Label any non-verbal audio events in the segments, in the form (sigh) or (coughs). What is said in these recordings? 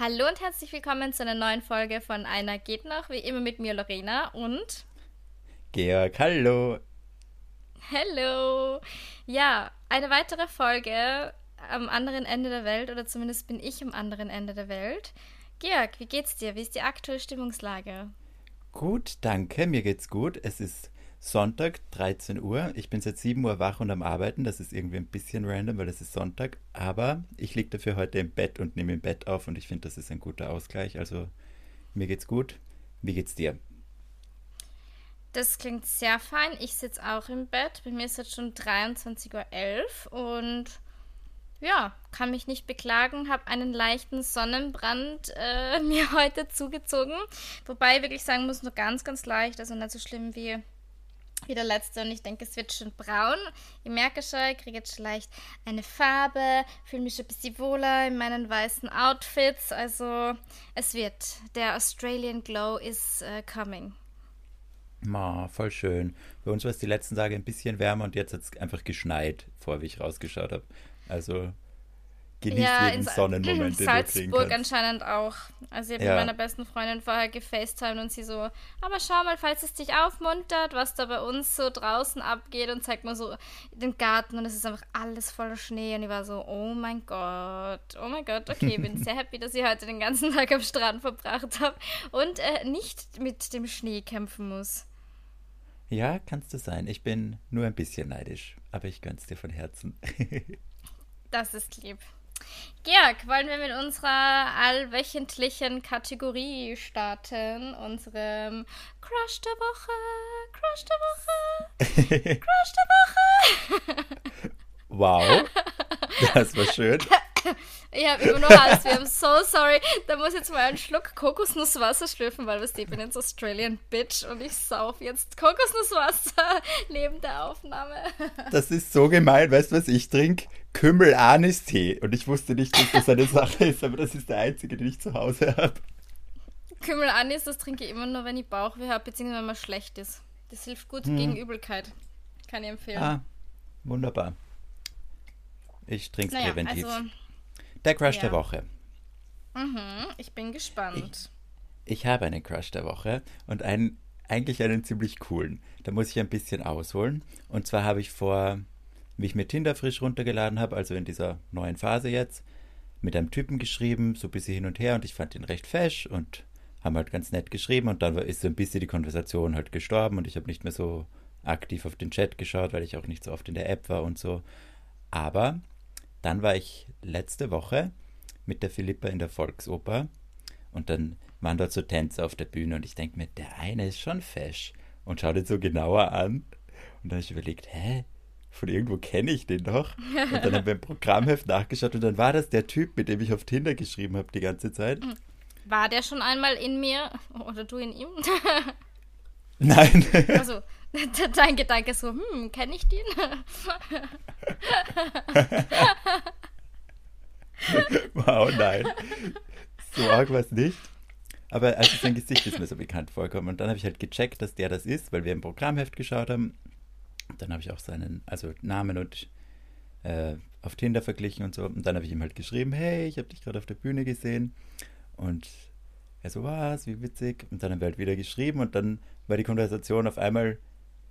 Hallo und herzlich willkommen zu einer neuen Folge von Einer geht noch, wie immer mit mir Lorena und Georg, hallo. Hallo. Ja, eine weitere Folge am anderen Ende der Welt oder zumindest bin ich am anderen Ende der Welt. Georg, wie geht's dir? Wie ist die aktuelle Stimmungslage? Gut, danke, mir geht's gut. Es ist Sonntag, 13 Uhr. Ich bin seit 7 Uhr wach und am Arbeiten. Das ist irgendwie ein bisschen random, weil es ist Sonntag. Aber ich liege dafür heute im Bett und nehme im Bett auf und ich finde, das ist ein guter Ausgleich. Also mir geht's gut. Wie geht's dir? Das klingt sehr fein. Ich sitze auch im Bett. Bei mir ist jetzt schon 23.11 Uhr und ja, kann mich nicht beklagen. Habe einen leichten Sonnenbrand äh, (laughs) mir heute zugezogen. Wobei ich wirklich sagen muss, nur ganz, ganz leicht. Also nicht so schlimm wie wie der letzte und ich denke, es wird schon braun. Ich merke schon, ich kriege jetzt leicht eine Farbe, fühle mich schon ein bisschen wohler in meinen weißen Outfits. Also es wird. Der Australian Glow is uh, coming. Ma, voll schön. Bei uns war es die letzten Tage ein bisschen wärmer und jetzt hat es einfach geschneit, vor wie ich rausgeschaut habe. Also genießt ja, jeden Sonnenmoment, den Salzburg anscheinend auch. Also ich habe ja. mit meiner besten Freundin vorher gefacetimed und sie so, aber schau mal, falls es dich aufmuntert, was da bei uns so draußen abgeht und zeigt mal so den Garten und es ist einfach alles voller Schnee und ich war so, oh mein Gott, oh mein Gott, okay, ich bin (laughs) sehr happy, dass ich heute den ganzen Tag am Strand verbracht habe und äh, nicht mit dem Schnee kämpfen muss. Ja, kannst du sein. Ich bin nur ein bisschen neidisch, aber ich gönn's dir von Herzen. (laughs) das ist lieb. Georg, wollen wir mit unserer allwöchentlichen Kategorie starten? Unserem Crush der Woche, Crush der Woche, (laughs) Crush der Woche. Wow, das war schön. (laughs) Ich habe immer nur Hals. Wir haben so sorry. Da muss ich jetzt mal einen Schluck Kokosnusswasser schlürfen, weil was ich bin jetzt Australian Bitch und ich sauf jetzt Kokosnusswasser (laughs) neben der Aufnahme. (laughs) Das ist so gemein. Weißt du, was ich trinke? Kümmel-Anis-Tee. Und ich wusste nicht, dass das eine Sache ist, aber das ist der einzige, den ich zu Hause habe. Kümmel-Anis, das trinke ich immer nur, wenn ich Bauchweh habe, beziehungsweise wenn man schlecht ist. Das hilft gut hm. gegen Übelkeit. Kann ich empfehlen. Ah, wunderbar. Ich trinke es naja, präventiv. Also, der Crush ja. der Woche. Mhm, ich bin gespannt. Ich, ich habe einen Crush der Woche und einen, eigentlich einen ziemlich coolen. Da muss ich ein bisschen ausholen. Und zwar habe ich vor, wie ich mir Tinder frisch runtergeladen habe, also in dieser neuen Phase jetzt, mit einem Typen geschrieben, so ein bisschen hin und her und ich fand ihn recht fesch und haben halt ganz nett geschrieben und dann ist so ein bisschen die Konversation halt gestorben und ich habe nicht mehr so aktiv auf den Chat geschaut, weil ich auch nicht so oft in der App war und so. Aber dann war ich letzte Woche mit der Philippa in der Volksoper und dann waren dort so Tänzer auf der Bühne und ich denke mir, der eine ist schon fesch und schau den so genauer an und dann habe ich überlegt, hä, von irgendwo kenne ich den doch. Und dann haben wir im Programmheft nachgeschaut und dann war das der Typ, mit dem ich auf Tinder geschrieben habe die ganze Zeit. War der schon einmal in mir oder du in ihm? Nein. Also, (laughs) dein Gedanke so, hm, kenne ich den? (laughs) wow, nein. So arg war es nicht. Aber also sein Gesicht ist mir so bekannt vorgekommen. Und dann habe ich halt gecheckt, dass der das ist, weil wir im Programmheft geschaut haben. Dann habe ich auch seinen, also Namen und äh, auf Tinder verglichen und so. Und dann habe ich ihm halt geschrieben, hey, ich habe dich gerade auf der Bühne gesehen. Und er so, was, wie witzig. Und dann haben wir halt wieder geschrieben und dann war die Konversation auf einmal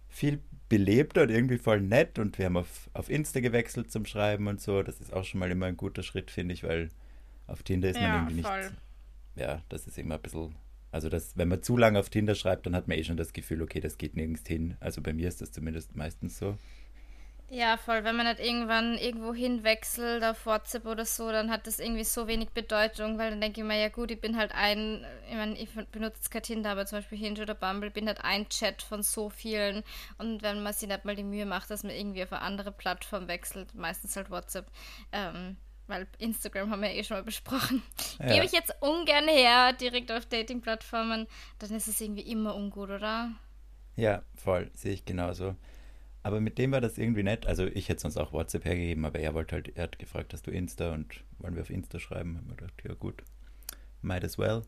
viel belebter und irgendwie voll nett und wir haben auf, auf Insta gewechselt zum Schreiben und so. Das ist auch schon mal immer ein guter Schritt, finde ich, weil auf Tinder ist man ja, irgendwie voll. nicht. Ja, das ist immer ein bisschen. Also, das, wenn man zu lange auf Tinder schreibt, dann hat man eh schon das Gefühl, okay, das geht nirgends hin. Also bei mir ist das zumindest meistens so. Ja, voll. Wenn man nicht irgendwann irgendwo hinwechselt auf WhatsApp oder so, dann hat das irgendwie so wenig Bedeutung, weil dann denke ich mir, ja gut, ich bin halt ein, ich meine, ich benutze kein Tinder, aber zum Beispiel Hinge oder Bumble, bin halt ein Chat von so vielen. Und wenn man sich nicht mal die Mühe macht, dass man irgendwie auf eine andere Plattform wechselt, meistens halt WhatsApp, ähm, weil Instagram haben wir ja eh schon mal besprochen, ja. gebe ich jetzt ungern her, direkt auf Dating-Plattformen, dann ist es irgendwie immer ungut, oder? Ja, voll, sehe ich genauso. Aber mit dem war das irgendwie nett. Also ich hätte sonst auch WhatsApp hergegeben, aber er wollte halt, er hat gefragt, hast du Insta und wollen wir auf Insta schreiben? Haben wir gedacht, ja gut, might as well.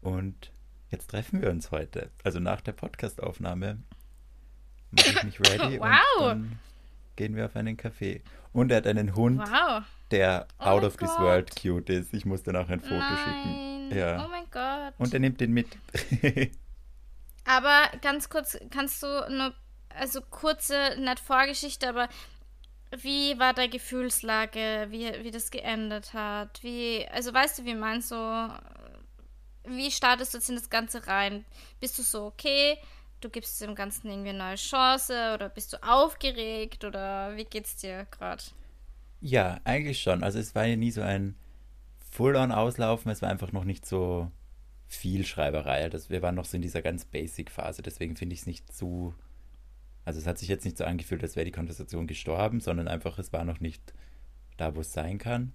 Und jetzt treffen wir uns heute. Also nach der Podcastaufnahme mache ich mich ready. (laughs) wow! gehen wir auf einen Kaffee. Und er hat einen Hund, Wow. der Oh out of this Gott. world cute ist. Ich muss dann auch ein Foto Nein. schicken. Ja. Oh mein Gott. Und er nimmt den mit. (laughs) Aber ganz kurz, kannst du nur, also kurze, nicht Vorgeschichte, aber wie war deine Gefühlslage, wie, wie das geändert hat? Wie, also weißt du, wie meinst du, wie startest du jetzt in das Ganze rein? Bist du so, okay, du gibst dem Ganzen irgendwie eine neue Chance oder bist du aufgeregt oder wie geht's dir gerade? Ja, eigentlich schon. Also es war ja nie so ein Full-on-Auslaufen, es war einfach noch nicht so viel Schreiberei. Das, wir waren noch so in dieser ganz Basic-Phase, deswegen finde ich es nicht zu. Also es hat sich jetzt nicht so angefühlt, als wäre die Konversation gestorben, sondern einfach, es war noch nicht da, wo es sein kann.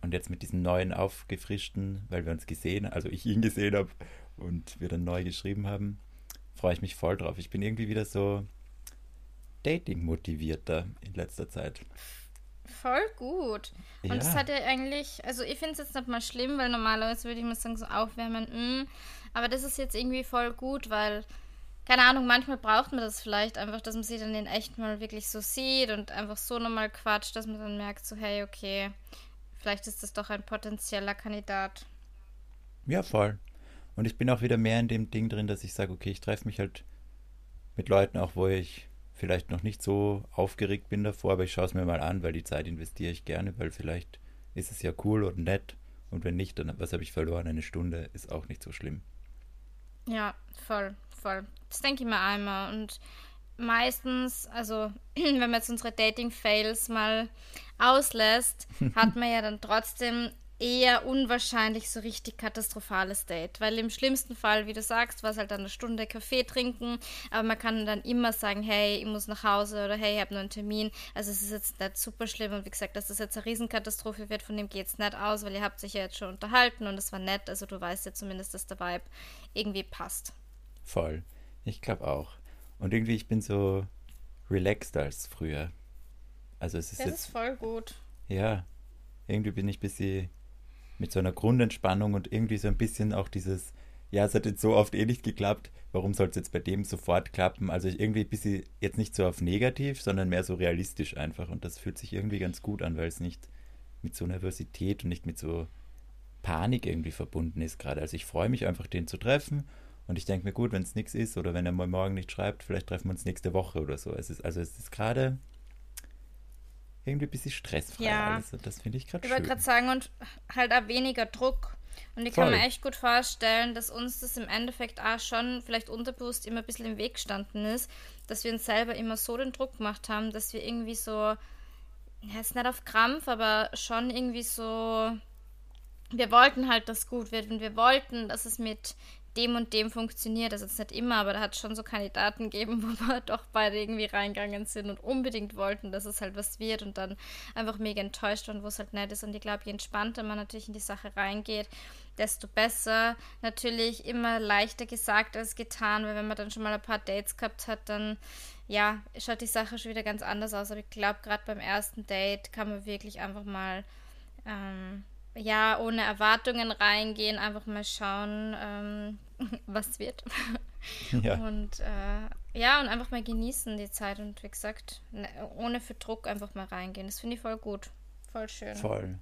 Und jetzt mit diesem neuen aufgefrischten, weil wir uns gesehen, also ich ihn gesehen habe und wir dann neu geschrieben haben, freue ich mich voll drauf. Ich bin irgendwie wieder so Dating-motivierter in letzter Zeit. Voll gut. Und Ja. das hat ja eigentlich, also ich finde es jetzt nicht mal schlimm, weil normalerweise würde ich mal sagen, so aufwärmen, mm, aber das ist jetzt irgendwie voll gut, weil, keine Ahnung, manchmal braucht man das vielleicht einfach, dass man sie dann in echt mal wirklich so sieht und einfach so nochmal quatscht, dass man dann merkt, so, hey, okay, vielleicht ist das doch ein potenzieller Kandidat. Ja, voll. Und ich bin auch wieder mehr in dem Ding drin, dass ich sage, okay, ich treffe mich halt mit Leuten auch, wo ich vielleicht noch nicht so aufgeregt bin davor, aber ich schaue es mir mal an, weil die Zeit investiere ich gerne, weil vielleicht ist es ja cool und nett. Und wenn nicht, dann was habe ich verloren? Eine Stunde ist auch nicht so schlimm. Ja, voll, voll. Das denke ich mir einmal. Und meistens, also (clears throat) wenn man jetzt unsere Dating-Fails mal auslässt, (laughs) hat man ja dann trotzdem eher unwahrscheinlich so richtig katastrophales Date. Weil im schlimmsten Fall, wie du sagst, war es halt eine Stunde Kaffee trinken, aber man kann dann immer sagen, hey, ich muss nach Hause oder hey, ich habe nur einen Termin. Also es ist jetzt nicht super schlimm und wie gesagt, dass das jetzt eine Riesenkatastrophe wird, von dem geht es nicht aus, weil ihr habt sich ja jetzt schon unterhalten und es war nett, also du weißt ja zumindest, dass der Vibe irgendwie passt. Voll. Ich glaube auch. Und irgendwie, ich bin so relaxed als früher. Also es ist Das jetzt, ist voll gut. ja, irgendwie bin ich ein bisschen mit so einer Grundentspannung und irgendwie so ein bisschen auch dieses, ja, es hat jetzt so oft eh nicht geklappt, warum soll es jetzt bei dem sofort klappen? Also ich irgendwie ein bisschen jetzt nicht so auf negativ, sondern mehr so realistisch einfach. Und das fühlt sich irgendwie ganz gut an, weil es nicht mit so Nervosität und nicht mit so Panik irgendwie verbunden ist gerade. Also ich freue mich einfach, den zu treffen. Und ich denke mir, gut, wenn es nichts ist oder wenn er mal morgen nicht schreibt, vielleicht treffen wir uns nächste Woche oder so. Es ist, also es ist gerade irgendwie ein bisschen stressfrei Ja. alles. Und das finde ich gerade Ich wollte schön. gerade sagen, und halt auch weniger Druck. Und ich kann Voll. mir echt gut vorstellen, dass uns das im Endeffekt auch schon vielleicht unterbewusst immer ein bisschen im Weg gestanden ist, dass wir uns selber immer so den Druck gemacht haben, dass wir irgendwie so, ja, ist nicht auf Krampf, aber schon irgendwie so, wir wollten halt, dass es gut wird und wir wollten, dass es mit dem und dem funktioniert. Das ist jetzt nicht immer, aber da hat es schon so Kandidaten gegeben, (laughs) wo wir doch beide irgendwie reingegangen sind und unbedingt wollten, dass es halt was wird und dann einfach mega enttäuscht waren, wo es halt nicht ist. Und ich glaube, je entspannter man natürlich in die Sache reingeht, desto besser. Natürlich immer leichter gesagt als getan, weil wenn man dann schon mal ein paar Dates gehabt hat, dann ja, schaut die Sache schon wieder ganz anders aus. Aber ich glaube, gerade beim ersten Date kann man wirklich einfach mal ähm, ja, ohne Erwartungen reingehen, einfach mal schauen, ähm, (laughs) was wird. (laughs) Ja. Und äh, ja, und einfach mal genießen die Zeit und wie gesagt, ne, ohne für Druck einfach mal reingehen. Das finde ich voll gut. Voll schön. Voll.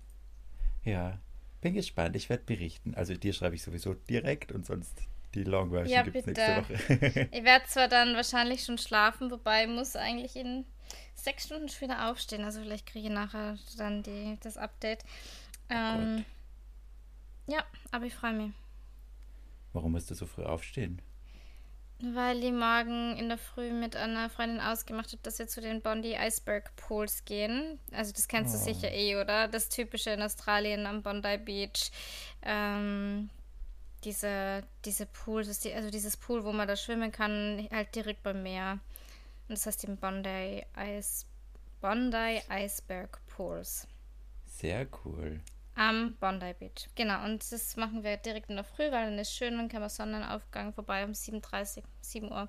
Ja, bin gespannt. Ich werde berichten. Also dir schreibe ich sowieso direkt und sonst die Long Version Ja, gibt es nächste Woche. (laughs) Ich werde zwar dann wahrscheinlich schon schlafen, wobei ich muss eigentlich in sechs Stunden schon wieder aufstehen. Also vielleicht kriege ich nachher dann die, das Update. Ähm, ja, aber ich freue mich. Warum musst du so früh aufstehen? Weil ich morgen in der Früh mit einer Freundin ausgemacht habe, dass wir zu den Bondi Iceberg Pools gehen. Also das kennst du Oh. sicher eh, oder? Das typische in Australien am Bondi Beach. Ähm, diese, diese Pools, die, also dieses Pool, wo man da schwimmen kann, halt direkt beim Meer. Und das heißt den Bondi Ice, Bondi Iceberg Pools. Sehr cool. Am Bondi Beach. Genau, und das machen wir direkt in der Früh, weil dann ist schön, dann kann man Sonnenaufgang vorbei um 7.30 7 Uhr.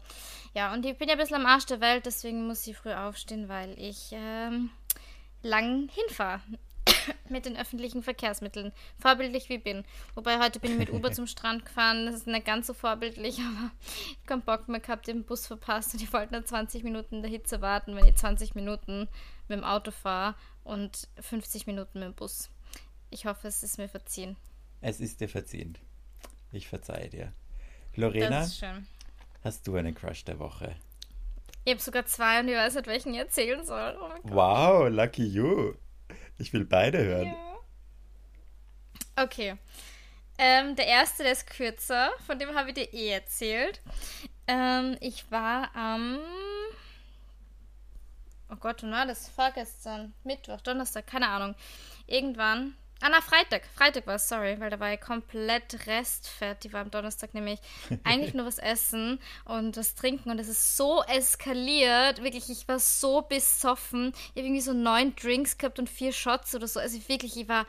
Ja, und ich bin ja ein bisschen am Arsch der Welt, deswegen muss ich früh aufstehen, weil ich ähm, lang hinfahre. (coughs) mit den öffentlichen Verkehrsmitteln. Vorbildlich wie bin. Wobei heute bin ich mit Uber (laughs) zum Strand gefahren. Das ist nicht ganz so vorbildlich, (laughs) aber ich habe keinen Bock mehr gehabt, den Bus verpasst und ich wollte nur 20 Minuten in der Hitze warten, wenn ich 20 Minuten mit dem Auto fahre und 50 Minuten mit dem Bus. Ich hoffe, es ist mir verziehen. Es ist dir verziehen. Ich verzeihe dir. Lorena, hast du einen Crush der Woche? Ich habe sogar zwei und ich weiß nicht, welchen ich erzählen soll. Oh wow, lucky you. Ich will beide hören. Ja. Okay. Ähm, der erste, der ist kürzer, von dem habe ich dir eh erzählt. Ähm, ich war am. Oh Gott, wann war das? Vorgestern, Mittwoch, Donnerstag, keine Ahnung. Irgendwann Ah, na, Freitag. Freitag war es, sorry, weil da war ich komplett restfett. Die war am Donnerstag nämlich (laughs) eigentlich nur was essen und was trinken und es ist so eskaliert. Wirklich, ich war so besoffen. Ich habe irgendwie so neun Drinks gehabt und vier Shots oder so. Also wirklich, ich war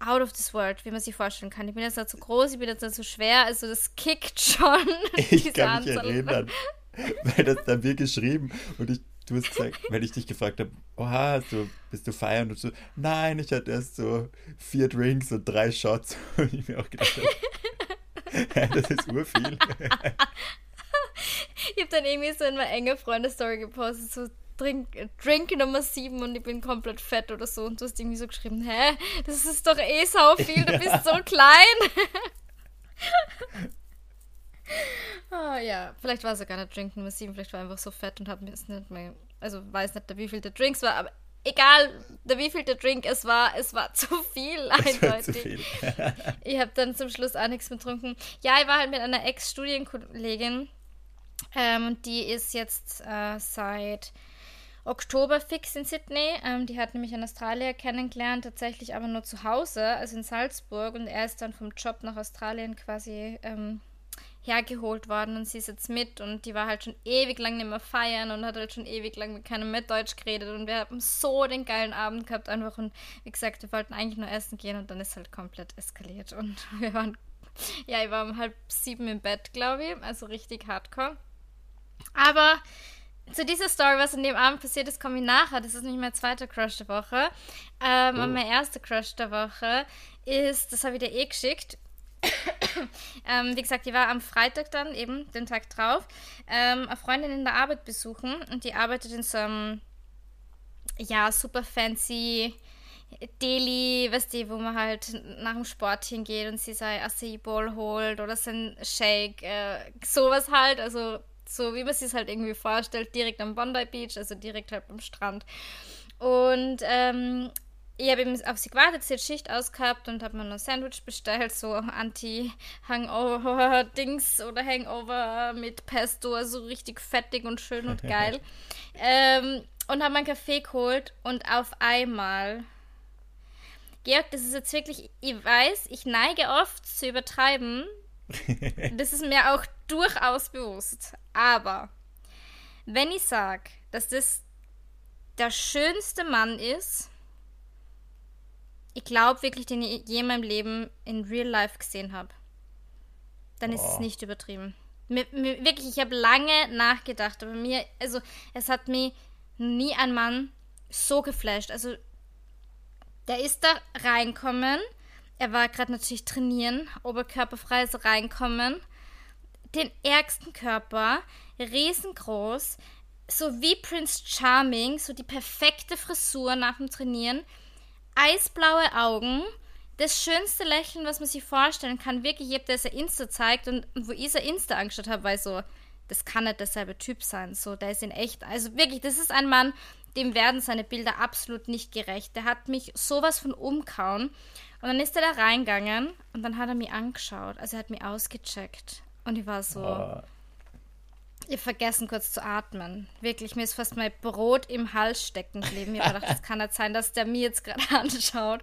out of this world, wie man sich vorstellen kann. Ich bin jetzt nicht so groß, ich bin jetzt nicht so schwer, also das kickt schon. (laughs) Ich kann mich erinnern, weil das dann wir geschrieben und ich du hast gesagt, wenn ich dich gefragt habe, oha, du, bist du feiern? Und so, nein, ich hatte erst so vier Drinks und drei Shots. (laughs) Und ich mir auch gedacht habe, das ist urviel. (laughs) ich habe dann irgendwie so in meine enge Freunde-Story gepostet, so Drink, Drink Nummer 7 und ich bin komplett fett oder so. Und du hast irgendwie so geschrieben, hä, das ist doch eh sau viel, du (laughs) bist so klein. Ja, vielleicht war es ja gar nicht Drink Nummer 7, vielleicht war er einfach so fett und habe mir es nicht mehr, also weiß nicht, wie viel der Drinks war, aber egal, der wie viel der Drink es war, es war (laughs) zu viel, eindeutig. Zu viel. (laughs) ich habe dann zum Schluss auch nichts mehr getrunken. Ja, ich war halt mit einer Ex-Studienkollegin ähm, und die ist jetzt äh, seit Oktober fix in Sydney. Ähm, die hat nämlich einen Australier kennengelernt, tatsächlich aber nur zu Hause, also in Salzburg und er ist dann vom Job nach Australien quasi ähm, hergeholt worden und sie ist jetzt mit und die war halt schon ewig lang nicht mehr feiern und hat halt schon ewig lang mit keinem mehr Deutsch geredet und wir haben so den geilen Abend gehabt einfach und wie gesagt, wir wollten eigentlich nur essen gehen und dann ist halt komplett eskaliert und (laughs) wir waren, ja, ich war um halb sieben im Bett, glaube ich, also richtig hardcore. Aber zu dieser Story, was in dem Abend passiert ist, komme ich nachher. Das ist nicht mein zweiter Crush der Woche. Ähm, oh. Und mein erster Crush der Woche ist, das habe ich dir eh geschickt, (coughs) ähm, wie gesagt, die war am Freitag dann, eben den Tag drauf, ähm, eine Freundin in der Arbeit besuchen und die arbeitet in so einem, ja, super fancy Deli, weißt du, wo man halt nach dem Sport hingeht und sie sein Acai Bowl holt oder sein Shake, äh, sowas halt, also so wie man sich es halt irgendwie vorstellt, direkt am Bondi Beach, also direkt halt am Strand. Und ähm, ich habe eben auf sie gewartet, sie hat Schicht ausgehabt und habe mir ein Sandwich bestellt, so Anti-Hangover-Dings oder Hangover mit Pesto, also richtig fettig und schön und (laughs) geil. ähm, und habe meinen Kaffee geholt und auf einmal. Georg, das ist jetzt wirklich, ich weiß, ich neige oft zu übertreiben. (laughs) das ist mir auch durchaus bewusst. Aber wenn ich sage, dass das der schönste Mann ist, ich glaube wirklich, den ich je in meinem Leben in real life gesehen habe. Dann oh. ist es nicht übertrieben. Mir, mir, wirklich, ich habe lange nachgedacht, aber mir, also es hat mir nie ein Mann so geflasht. Also der ist da reinkommen. Er war gerade natürlich trainieren, oberkörperfrei ist reinkommen. Den ärgsten Körper, riesengroß, so wie Prince Charming, so die perfekte Frisur nach dem Trainieren eisblaue Augen, das schönste Lächeln, was man sich vorstellen kann. Wirklich, ich habe das Insta zeigt und, wo ich sein Insta angeschaut habe, weil so, das kann nicht derselbe Typ sein. So, der ist in echt. Also wirklich, das ist ein Mann, dem werden seine Bilder absolut nicht gerecht. Der hat mich sowas von umkauen. Und dann ist er da reingegangen und dann hat er mich angeschaut. Also er hat mich ausgecheckt. Und ich war so. Oh. Ich habe vergessen, kurz zu atmen. Wirklich, mir ist fast mein Brot im Hals stecken geblieben. Ich habe gedacht, das kann nicht sein, dass der mir jetzt gerade (laughs) anschaut.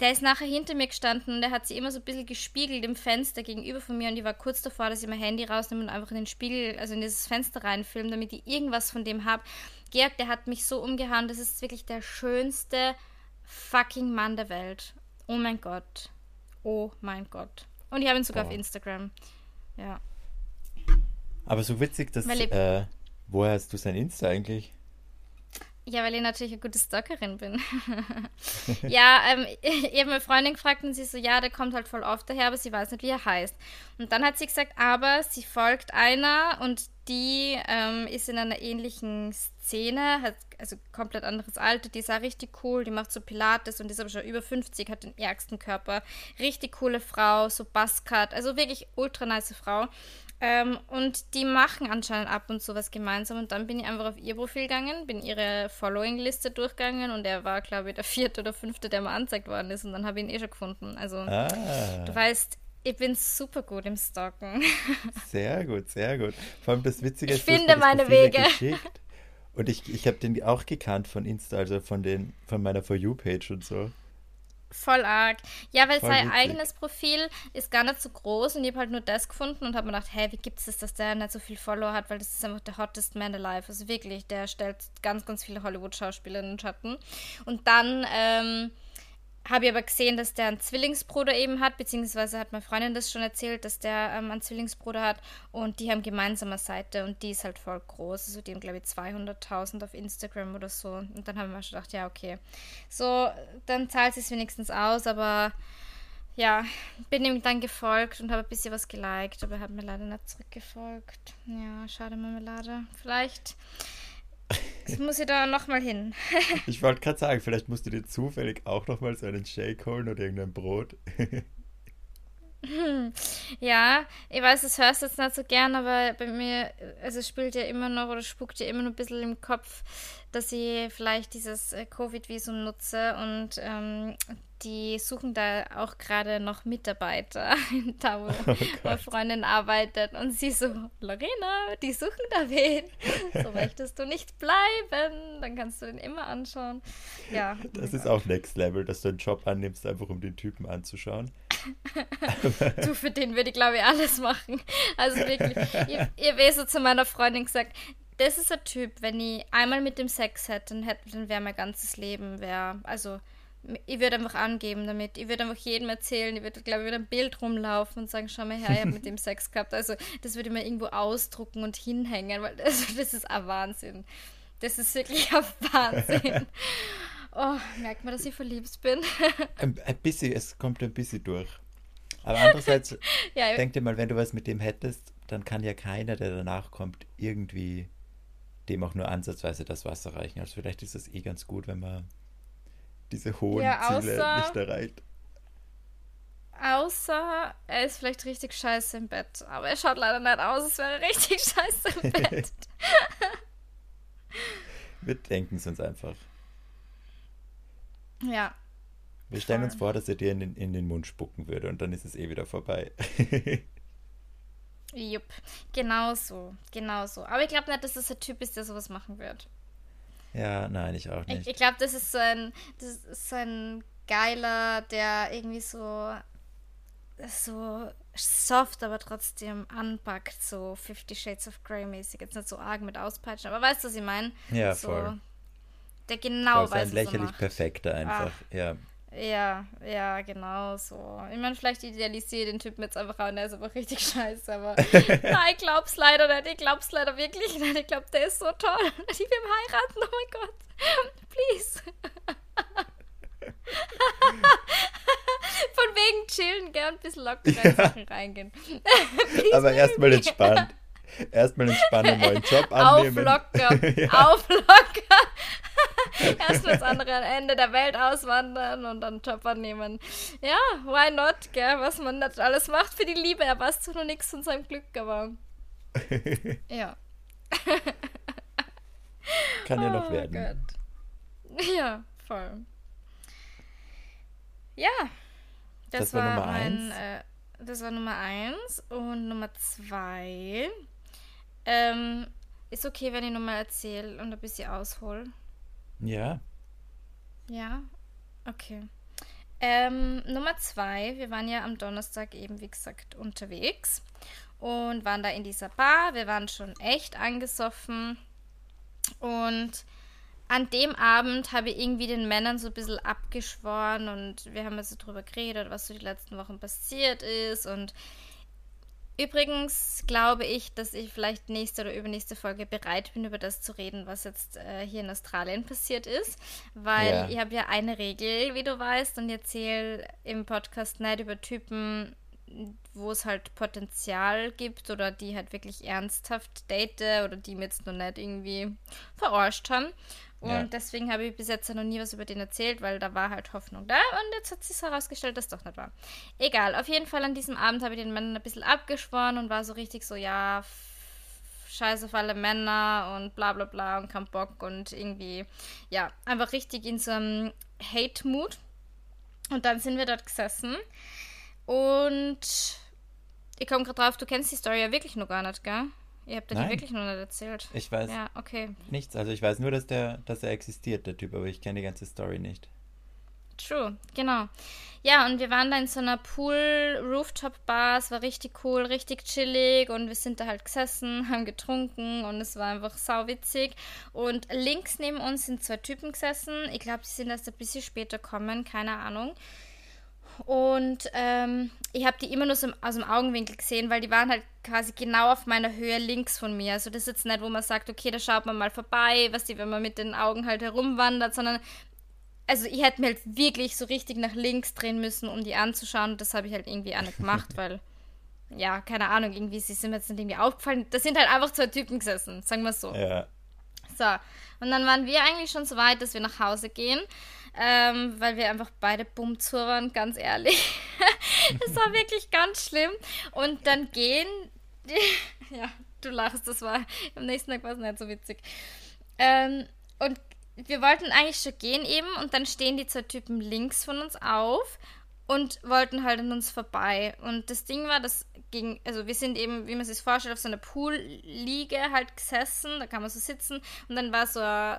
Der ist nachher hinter mir gestanden und der hat sich immer so ein bisschen gespiegelt im Fenster gegenüber von mir und ich war kurz davor, dass ich mein Handy rausnehme und einfach in den Spiegel, also in dieses Fenster reinfilme, damit ich irgendwas von dem habe. Georg, der hat mich so umgehauen, das ist wirklich der schönste fucking Mann der Welt. Oh mein Gott. Oh mein Gott. Und ich habe ihn sogar Boah. auf Instagram. Ja. Aber so witzig, dass. Äh, woher hast du sein Insta eigentlich? Ja, weil ich natürlich eine gute Stalkerin bin. (laughs) ja, ähm, (laughs) ich habe meine Freundin gefragt und sie so, ja, der kommt halt voll oft daher, aber sie weiß nicht, wie er heißt. Und dann hat sie gesagt, aber sie folgt einer und die ähm, ist in einer ähnlichen Szene, hat also komplett anderes Alter, die ist auch richtig cool, die macht so Pilates und ist aber schon über 50, hat den ärgsten Körper. Richtig coole Frau, so Buzzcut, also wirklich ultra nice Frau. Ähm, und die machen anscheinend ab und zu was gemeinsam. Und dann bin ich einfach auf ihr Profil gegangen, bin ihre Following-Liste durchgegangen und er war, glaube ich, der vierte oder fünfte, der mir angezeigt worden ist. Und dann habe ich ihn eh schon gefunden. Also, ah. du weißt, ich bin super gut im Stalken. (laughs) Sehr gut, sehr gut. Vor allem das Witzige ist, ich finde meine Wege. Geschickt. Und ich, ich habe den auch gekannt von Insta, also von, den, von meiner For You-Page und so. Voll arg. Ja, weil Voll sein witzig. eigenes Profil ist gar nicht so groß und ich habe halt nur das gefunden und habe mir gedacht, hey, wie gibt es das, dass der nicht so viel Follower hat, weil das ist einfach der hottest man alive. Also wirklich, der stellt ganz, ganz viele Hollywood-Schauspieler in den Schatten. Und dann, ähm, habe ich aber gesehen, dass der einen Zwillingsbruder eben hat, beziehungsweise hat meine Freundin das schon erzählt, dass der ähm, einen Zwillingsbruder hat und die haben gemeinsame Seite und die ist halt voll groß. Also die haben, glaube ich, 200.000 auf Instagram oder so. Und dann haben wir schon gedacht, ja, okay. So, dann zahlt es wenigstens aus, aber ja, bin ihm dann gefolgt und habe ein bisschen was geliked, aber er hat mir leider nicht zurückgefolgt. Ja, schade Marmelade. Vielleicht Jetzt muss ich da nochmal hin. ich wollte gerade sagen, vielleicht musst du dir zufällig auch nochmal so einen Shake holen oder irgendein Brot. Ja, ich weiß, das hörst du jetzt nicht so gern, aber bei mir, also es spielt ja immer noch oder spukt ja immer noch ein bisschen im Kopf, dass ich vielleicht dieses äh, Covid-Visum nutze und ähm, die suchen da auch gerade noch Mitarbeiter, (laughs) da wo oh meine Freundin arbeitet. Und sie so, Lorena, die suchen da wen. So möchtest du nicht bleiben, dann kannst du den immer anschauen. Ja. Das ist auch Next Level, dass du einen Job annimmst, einfach um den Typen anzuschauen. Du, für den würde ich glaube ich alles machen. Also wirklich, ihr, ihr wäre so zu meiner Freundin gesagt, das ist ein Typ, wenn ich einmal mit dem Sex hätte, dann, dann wäre mein ganzes Leben, wäre, also ich würde einfach angeben damit. Ich würde einfach jedem erzählen. Ich würde, glaube ich, würde ein Bild rumlaufen und sagen, schau mal her, ich habe mit dem Sex gehabt. Also das würde ich mir irgendwo ausdrucken und hinhängen, weil das, das ist ein Wahnsinn. Das ist wirklich ein Wahnsinn. Oh, merkt man, dass ich verliebt bin. (laughs) ein, ein bisschen, es kommt ein bisschen durch. Aber andererseits, (laughs) ja, denk dir mal, wenn du was mit dem hättest, dann kann ja keiner, der danach kommt, irgendwie dem auch nur ansatzweise das Wasser reichen. Also vielleicht ist es eh ganz gut, wenn man diese hohen ja, außer, Ziele nicht erreicht. Außer er ist vielleicht richtig scheiße im Bett. Aber er schaut leider nicht aus, als wäre er richtig (laughs) scheiße im Bett. Wir denken es uns einfach. Ja. Wir stellen voll. uns vor, dass er dir in den, in den Mund spucken würde und dann ist es eh wieder vorbei. (laughs) Jupp, genau so, genau so. Aber ich glaube nicht, dass das ein Typ ist, der sowas machen wird. Ja, nein, ich auch nicht. Ich, ich glaube, das ist so ein, das ist so ein geiler, der irgendwie so, so soft, aber trotzdem anpackt, so Fifty Shades of Grey mäßig. Jetzt nicht so arg mit auspeitschen, aber weißt du, was ich meine? Ja, so, voll. Der genau weiß, ein lächerlich perfekter einfach, Ach. ja. Ja, ja, genau so. Ich meine, vielleicht idealisiere den Typen jetzt einfach und der ist einfach richtig (laughs) scheiße, aber (laughs) nein, ich glaub's leider nicht. Ich glaub's leider wirklich nicht. Ich glaub, der ist so toll. (laughs) Die will heiraten, oh mein Gott. Please. Von wegen chillen, gern ein bisschen locker ja. Reingehen. aber erstmal entspannt. Erstmal entspannen, neuen Job annehmen. Auflocker. (laughs) ja. Auflocker. (laughs) Erst das andere Ende der Welt auswandern und dann Job annehmen. Ja, why not, gell? Was man nicht alles macht für die Liebe. Er weiß zwar noch nichts von seinem Glück, aber. (laughs) ja. Kann ja noch oh werden. Gott. Ja, voll. Ja. Das, das war, war, Nummer mein, eins. Äh, das war Nummer eins. Und Nummer zwei. Ähm, ist okay, wenn ich nochmal erzähle und ein bisschen aushole. Ja. Ja, okay. Ähm, Nummer zwei, wir waren ja am Donnerstag eben, wie gesagt, unterwegs und waren da in dieser Bar. Wir waren schon echt angesoffen und an dem Abend habe ich irgendwie den Männern so ein bisschen abgeschworen und wir haben also drüber geredet, was so die letzten Wochen passiert ist und Übrigens glaube ich, dass ich vielleicht nächste oder übernächste Folge bereit bin, über das zu reden, was jetzt äh, hier in Australien passiert ist. Weil ja. ich habe ja eine Regel, wie du weißt, und ich erzähle im Podcast nicht über Typen, wo es halt Potenzial gibt oder die halt wirklich ernsthaft date oder die mir jetzt noch nicht irgendwie verarscht haben. Und ja. deswegen habe ich bis jetzt noch nie was über den erzählt, weil da war halt Hoffnung da und jetzt hat sich herausgestellt, dass doch nicht war. Egal, auf jeden Fall an diesem Abend habe ich den Mann ein bisschen abgeschworen und war so richtig so, ja, scheiße auf alle Männer und bla bla bla und kein Bock und irgendwie, ja, einfach richtig in so einem Hate-Mood. Und dann sind wir dort gesessen und ich komme gerade drauf, du kennst die Story ja wirklich noch gar nicht, gell? Ihr habt dir wirklich noch nicht erzählt. Ich weiß ja, okay. nichts. Also ich weiß nur, dass der, dass er existiert, der Typ, aber ich kenne die ganze Story nicht. True, genau. Ja, und wir waren da in so einer Pool-Rooftop-Bar. Es war richtig cool, richtig chillig und wir sind da halt gesessen, (laughs) haben getrunken und es war einfach sauwitzig. Und links neben uns sind zwei Typen gesessen. Ich glaube, die sind erst ein bisschen später kommen, keine Ahnung. Und ähm, ich habe die immer nur so aus dem Augenwinkel gesehen, weil die waren halt quasi genau auf meiner Höhe links von mir. Also das ist jetzt nicht, wo man sagt, okay, da schaut man mal vorbei, was die, wenn man mit den Augen halt herumwandert, sondern also ich hätte mir halt wirklich so richtig nach links drehen müssen, um die anzuschauen. Und das habe ich halt irgendwie auch nicht gemacht, (laughs) weil, ja, keine Ahnung, irgendwie sie sind mir jetzt nicht irgendwie aufgefallen. Da sind halt einfach zwei Typen gesessen, sagen wir so. Ja. So, und dann waren wir eigentlich schon so weit, dass wir nach Hause gehen ähm, weil wir einfach beide Bumzur waren, ganz ehrlich. (laughs) das war wirklich ganz schlimm. Und dann gehen die, (laughs) ja, du lachst, das war, am nächsten Tag war es nicht so witzig. Ähm, und wir wollten eigentlich schon gehen eben und dann stehen die zwei Typen links von uns auf und wollten halt an uns vorbei. Und das Ding war, dass gegen, also wir sind eben, wie man sich vorstellt, auf so einer Poolliege halt gesessen, da kann man so sitzen und dann war so ein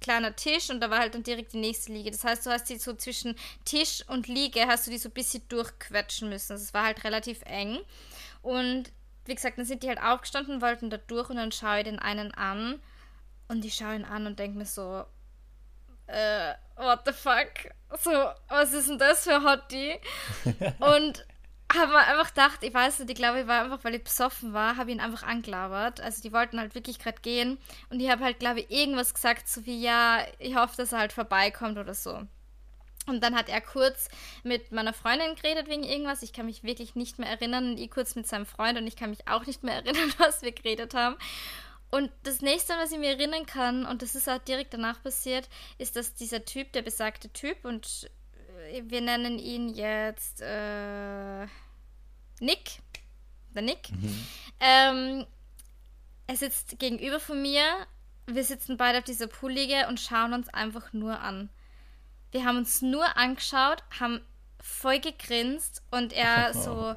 kleiner Tisch und da war halt dann direkt die nächste Liege. Das heißt, du hast die so zwischen Tisch und Liege, hast du die so ein bisschen durchquetschen müssen. Also es war halt relativ eng. Und wie gesagt, dann sind die halt aufgestanden, wollten da durch und dann schaue ich den einen an und ich schaue ihn an und denke mir so, äh, what the fuck? So, was ist denn das für Hottie? (laughs) und habe mir einfach gedacht, ich weiß nicht, ich glaube, ich war einfach, weil ich besoffen war, habe ihn einfach angelabert. Also die wollten halt wirklich gerade gehen und ich habe halt, glaube ich, irgendwas gesagt, so wie, ja, ich hoffe, dass er halt vorbeikommt oder so. Und dann hat er kurz mit meiner Freundin geredet wegen irgendwas. Ich kann mich wirklich nicht mehr erinnern. Und ich kurz mit seinem Freund und ich kann mich auch nicht mehr (laughs) erinnern, was wir geredet haben. Und das nächste, was ich mir erinnern kann, und das ist auch direkt danach passiert, ist, dass dieser Typ, der besagte Typ, und äh, wir nennen ihn jetzt äh, Nick, der Nick, mhm. ähm, er sitzt gegenüber von mir. Wir sitzen beide auf dieser Poolliege und schauen uns einfach nur an. Wir haben uns nur angeschaut, haben voll gegrinst und er (laughs) so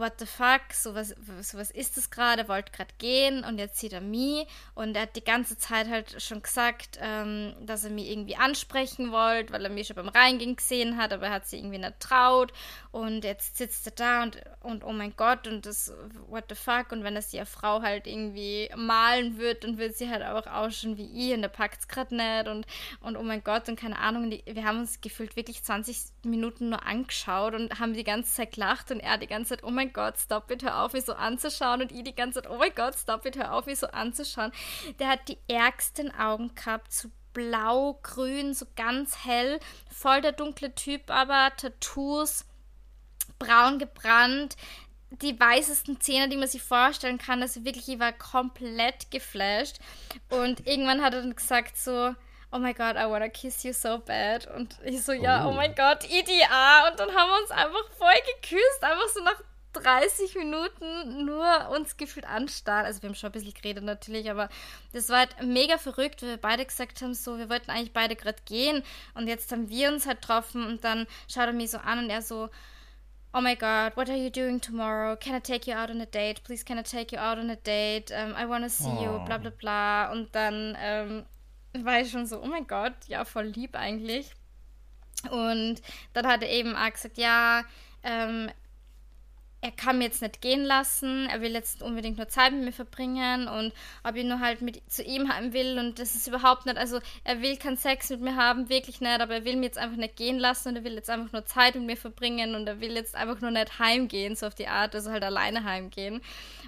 what the fuck, so was, ist das gerade, wollte gerade gehen und jetzt sieht er mich. Und er hat die ganze Zeit halt schon gesagt, ähm, dass er mich irgendwie ansprechen wollte, weil er mich schon beim Reingehen gesehen hat, aber er hat sich irgendwie nicht traut. Und jetzt sitzt er da und, und oh mein Gott und das, what the fuck. Und wenn das die Frau halt irgendwie malen wird, dann wird sie halt auch ausschauen wie ich und er packt es gerade nicht. Und, und oh mein Gott und keine Ahnung, die, wir haben uns gefühlt wirklich 20 Minuten nur angeschaut und haben die ganze Zeit gelacht und er die ganze Zeit, oh mein Gott, stop it, hör auf, mich so anzuschauen. Und ich die ganze Zeit, oh mein Gott, stop it, hör auf, mich so anzuschauen. Der hat die ärgsten Augen gehabt, so blau, grün, so ganz hell. Voll der dunkle Typ, aber Tattoos, braun gebrannt. Die weißesten Zähne, die man sich vorstellen kann. Also wirklich, ich war komplett geflasht. Und irgendwann hat er dann gesagt so, oh my God, I wanna kiss you so bad. Und ich so, ja, oh, oh mein Gott, IDA. Und dann haben wir uns einfach voll geküsst, einfach so nach 30 Minuten nur uns gefühlt anstarren. Also wir haben schon ein bisschen geredet natürlich, aber das war halt mega verrückt, weil wir beide gesagt haben, so, wir wollten eigentlich beide gerade gehen und jetzt haben wir uns halt getroffen und dann schaut er mich so an und er so, oh my god, what are you doing tomorrow? Can I take you out on a date? Please can I take you out on a date? Um, I wanna see oh. you, bla bla bla. Und dann ähm, war ich schon so, oh mein Gott, ja, voll lieb eigentlich. Und dann hat er eben auch gesagt, ja, ähm, er kann mir jetzt nicht gehen lassen, er will jetzt unbedingt nur Zeit mit mir verbringen und ob ich nur halt mit zu ihm haben will und das ist überhaupt nicht, also er will keinen Sex mit mir haben, wirklich nicht, aber er will mir jetzt einfach nicht gehen lassen und er will jetzt einfach nur Zeit mit mir verbringen und er will jetzt einfach nur nicht heimgehen, so auf die Art, also halt alleine heimgehen.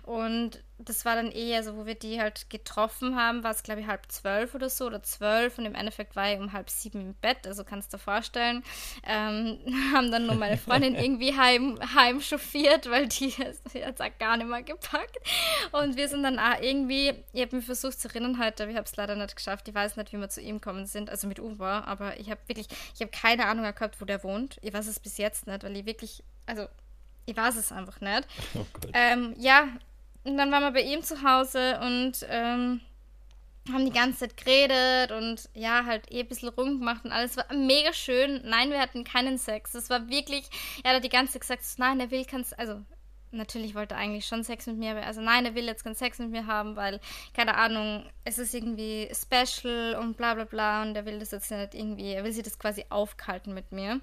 Und das war dann eher so, wo wir die halt getroffen haben, war es glaube ich halb zwölf oder so oder zwölf und im Endeffekt war ich um halb sieben im Bett, also kannst du dir vorstellen. Ähm, (laughs) haben dann nur meine Freundin (laughs) irgendwie heim, heim chauffiert, weil die hat es gar nicht mehr gepackt. Und wir sind dann auch irgendwie, ich habe mir versucht zu erinnern heute, aber ich habe es leider nicht geschafft. Ich weiß nicht, wie wir zu ihm gekommen sind, also mit Uber, aber ich habe wirklich, ich habe keine Ahnung gehabt, wo der wohnt. Ich weiß es bis jetzt nicht, weil ich wirklich, also ich weiß es einfach nicht. (laughs) Oh ähm, ja, und dann waren wir bei ihm zu Hause und ähm, haben die ganze Zeit geredet und ja, halt eh ein bisschen rumgemacht und alles war mega schön. Nein, wir hatten keinen Sex. Es war wirklich, er hat die ganze Zeit gesagt, nein, er will keinen, also natürlich wollte er eigentlich schon Sex mit mir, aber also nein, er will jetzt keinen Sex mit mir haben, weil, keine Ahnung, es ist irgendwie special und bla bla bla und er will das jetzt nicht irgendwie, er will sich das quasi aufkalten mit mir.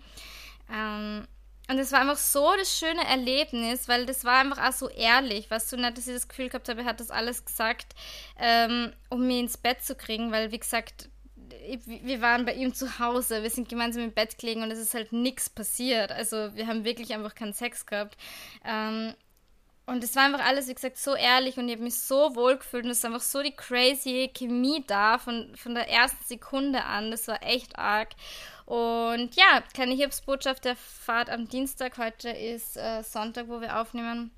Ähm, und es war einfach so das schöne Erlebnis, weil das war einfach auch so ehrlich, weißt du, nicht, dass ich das Gefühl gehabt habe, er hat das alles gesagt, ähm, um mich ins Bett zu kriegen, weil, wie gesagt, wir waren bei ihm zu Hause, wir sind gemeinsam im Bett gelegen und es ist halt nichts passiert. Also wir haben wirklich einfach keinen Sex gehabt. Ähm, und es war einfach alles, wie gesagt, so ehrlich und ich habe mich so wohl gefühlt und es ist einfach so die crazy Chemie da von, von der ersten Sekunde an. Das war echt arg. Und ja, kleine Hilfsbotschaft der Fahrt am Dienstag. Heute ist äh, Sonntag, wo wir aufnehmen.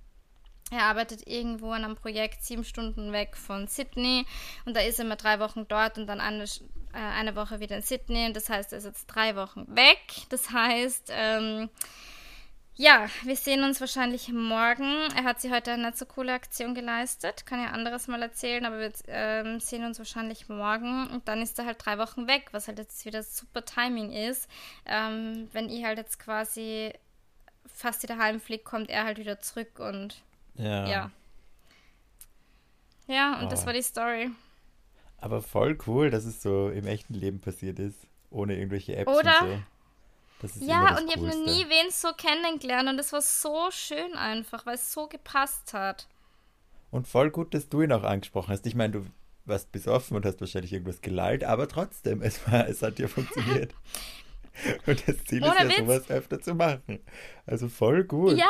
Er arbeitet irgendwo an einem Projekt sieben Stunden weg von Sydney und da ist er mal drei Wochen dort und dann eine, äh, eine Woche wieder in Sydney. Und das heißt, er ist jetzt drei Wochen weg. Das heißt, ähm, ja, wir sehen uns wahrscheinlich morgen. Er hat sich heute eine nicht so coole Aktion geleistet. Kann ja anderes mal erzählen, aber wir ähm, sehen uns wahrscheinlich morgen. Und dann ist er halt drei Wochen weg, was halt jetzt wieder super Timing ist. Ähm, wenn ich halt jetzt quasi fast wieder heimfliege, kommt er halt wieder zurück und ja. Ja, ja und oh. das war die Story. Aber voll cool, dass es so im echten Leben passiert ist, ohne irgendwelche Apps Oder? und so ja, und ich habe noch nie wen so kennengelernt und es war so schön einfach, weil es so gepasst hat. Und voll gut, dass du ihn auch angesprochen hast. Ich meine, du warst besoffen und hast wahrscheinlich irgendwas gelallt, aber trotzdem, es, war, es hat dir funktioniert. (laughs) und das Ziel ohne ist ja, Witz. sowas öfter zu machen. Also voll gut. Ja.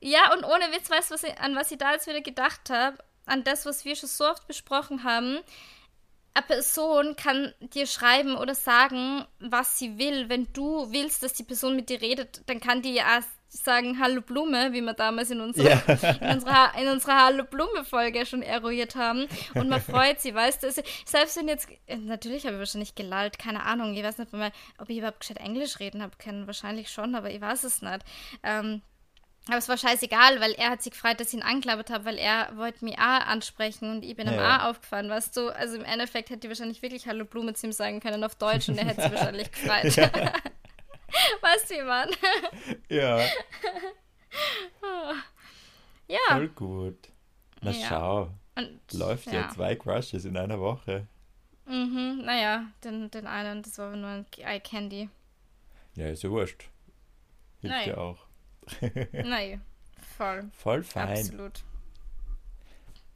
Ja, und ohne Witz, weißt du, was an was ich da jetzt wieder gedacht habe? An das, was wir schon so oft besprochen haben eine Person kann dir schreiben oder sagen, was sie will. Wenn du willst, dass die Person mit dir redet, dann kann die ja sagen Hallo Blume, wie wir damals in unserer, ja. in unserer, in unserer Hallo Blume-Folge schon eruiert haben. Und man freut sie, weißt du. Also, selbst wenn jetzt, natürlich habe ich wahrscheinlich gelallt, keine Ahnung. Ich weiß nicht mal, ob ich überhaupt gescheit Englisch reden habe können. Wahrscheinlich schon, aber ich weiß es nicht. Ähm, aber es war scheißegal, weil er hat sich gefreut, dass ich ihn angeklappert habe, weil er wollte mich A ansprechen und ich bin am ja. A aufgefahren, weißt du? Also im Endeffekt hätte ich wahrscheinlich wirklich Hallo Blume zu ihm sagen können auf Deutsch und er hätte sich (laughs) wahrscheinlich gefreut. Ja. (laughs) weißt du, wie man? Ja. (laughs) ja. Voll gut. Na ja. schau. Und, Läuft ja. zwei Crushes in einer Woche. Mhm, naja, den, den einen, das war nur ein Eye Candy. Ja, ist ja wurscht. Hilft ja auch. (laughs) Nein, voll. Voll fein. Absolut.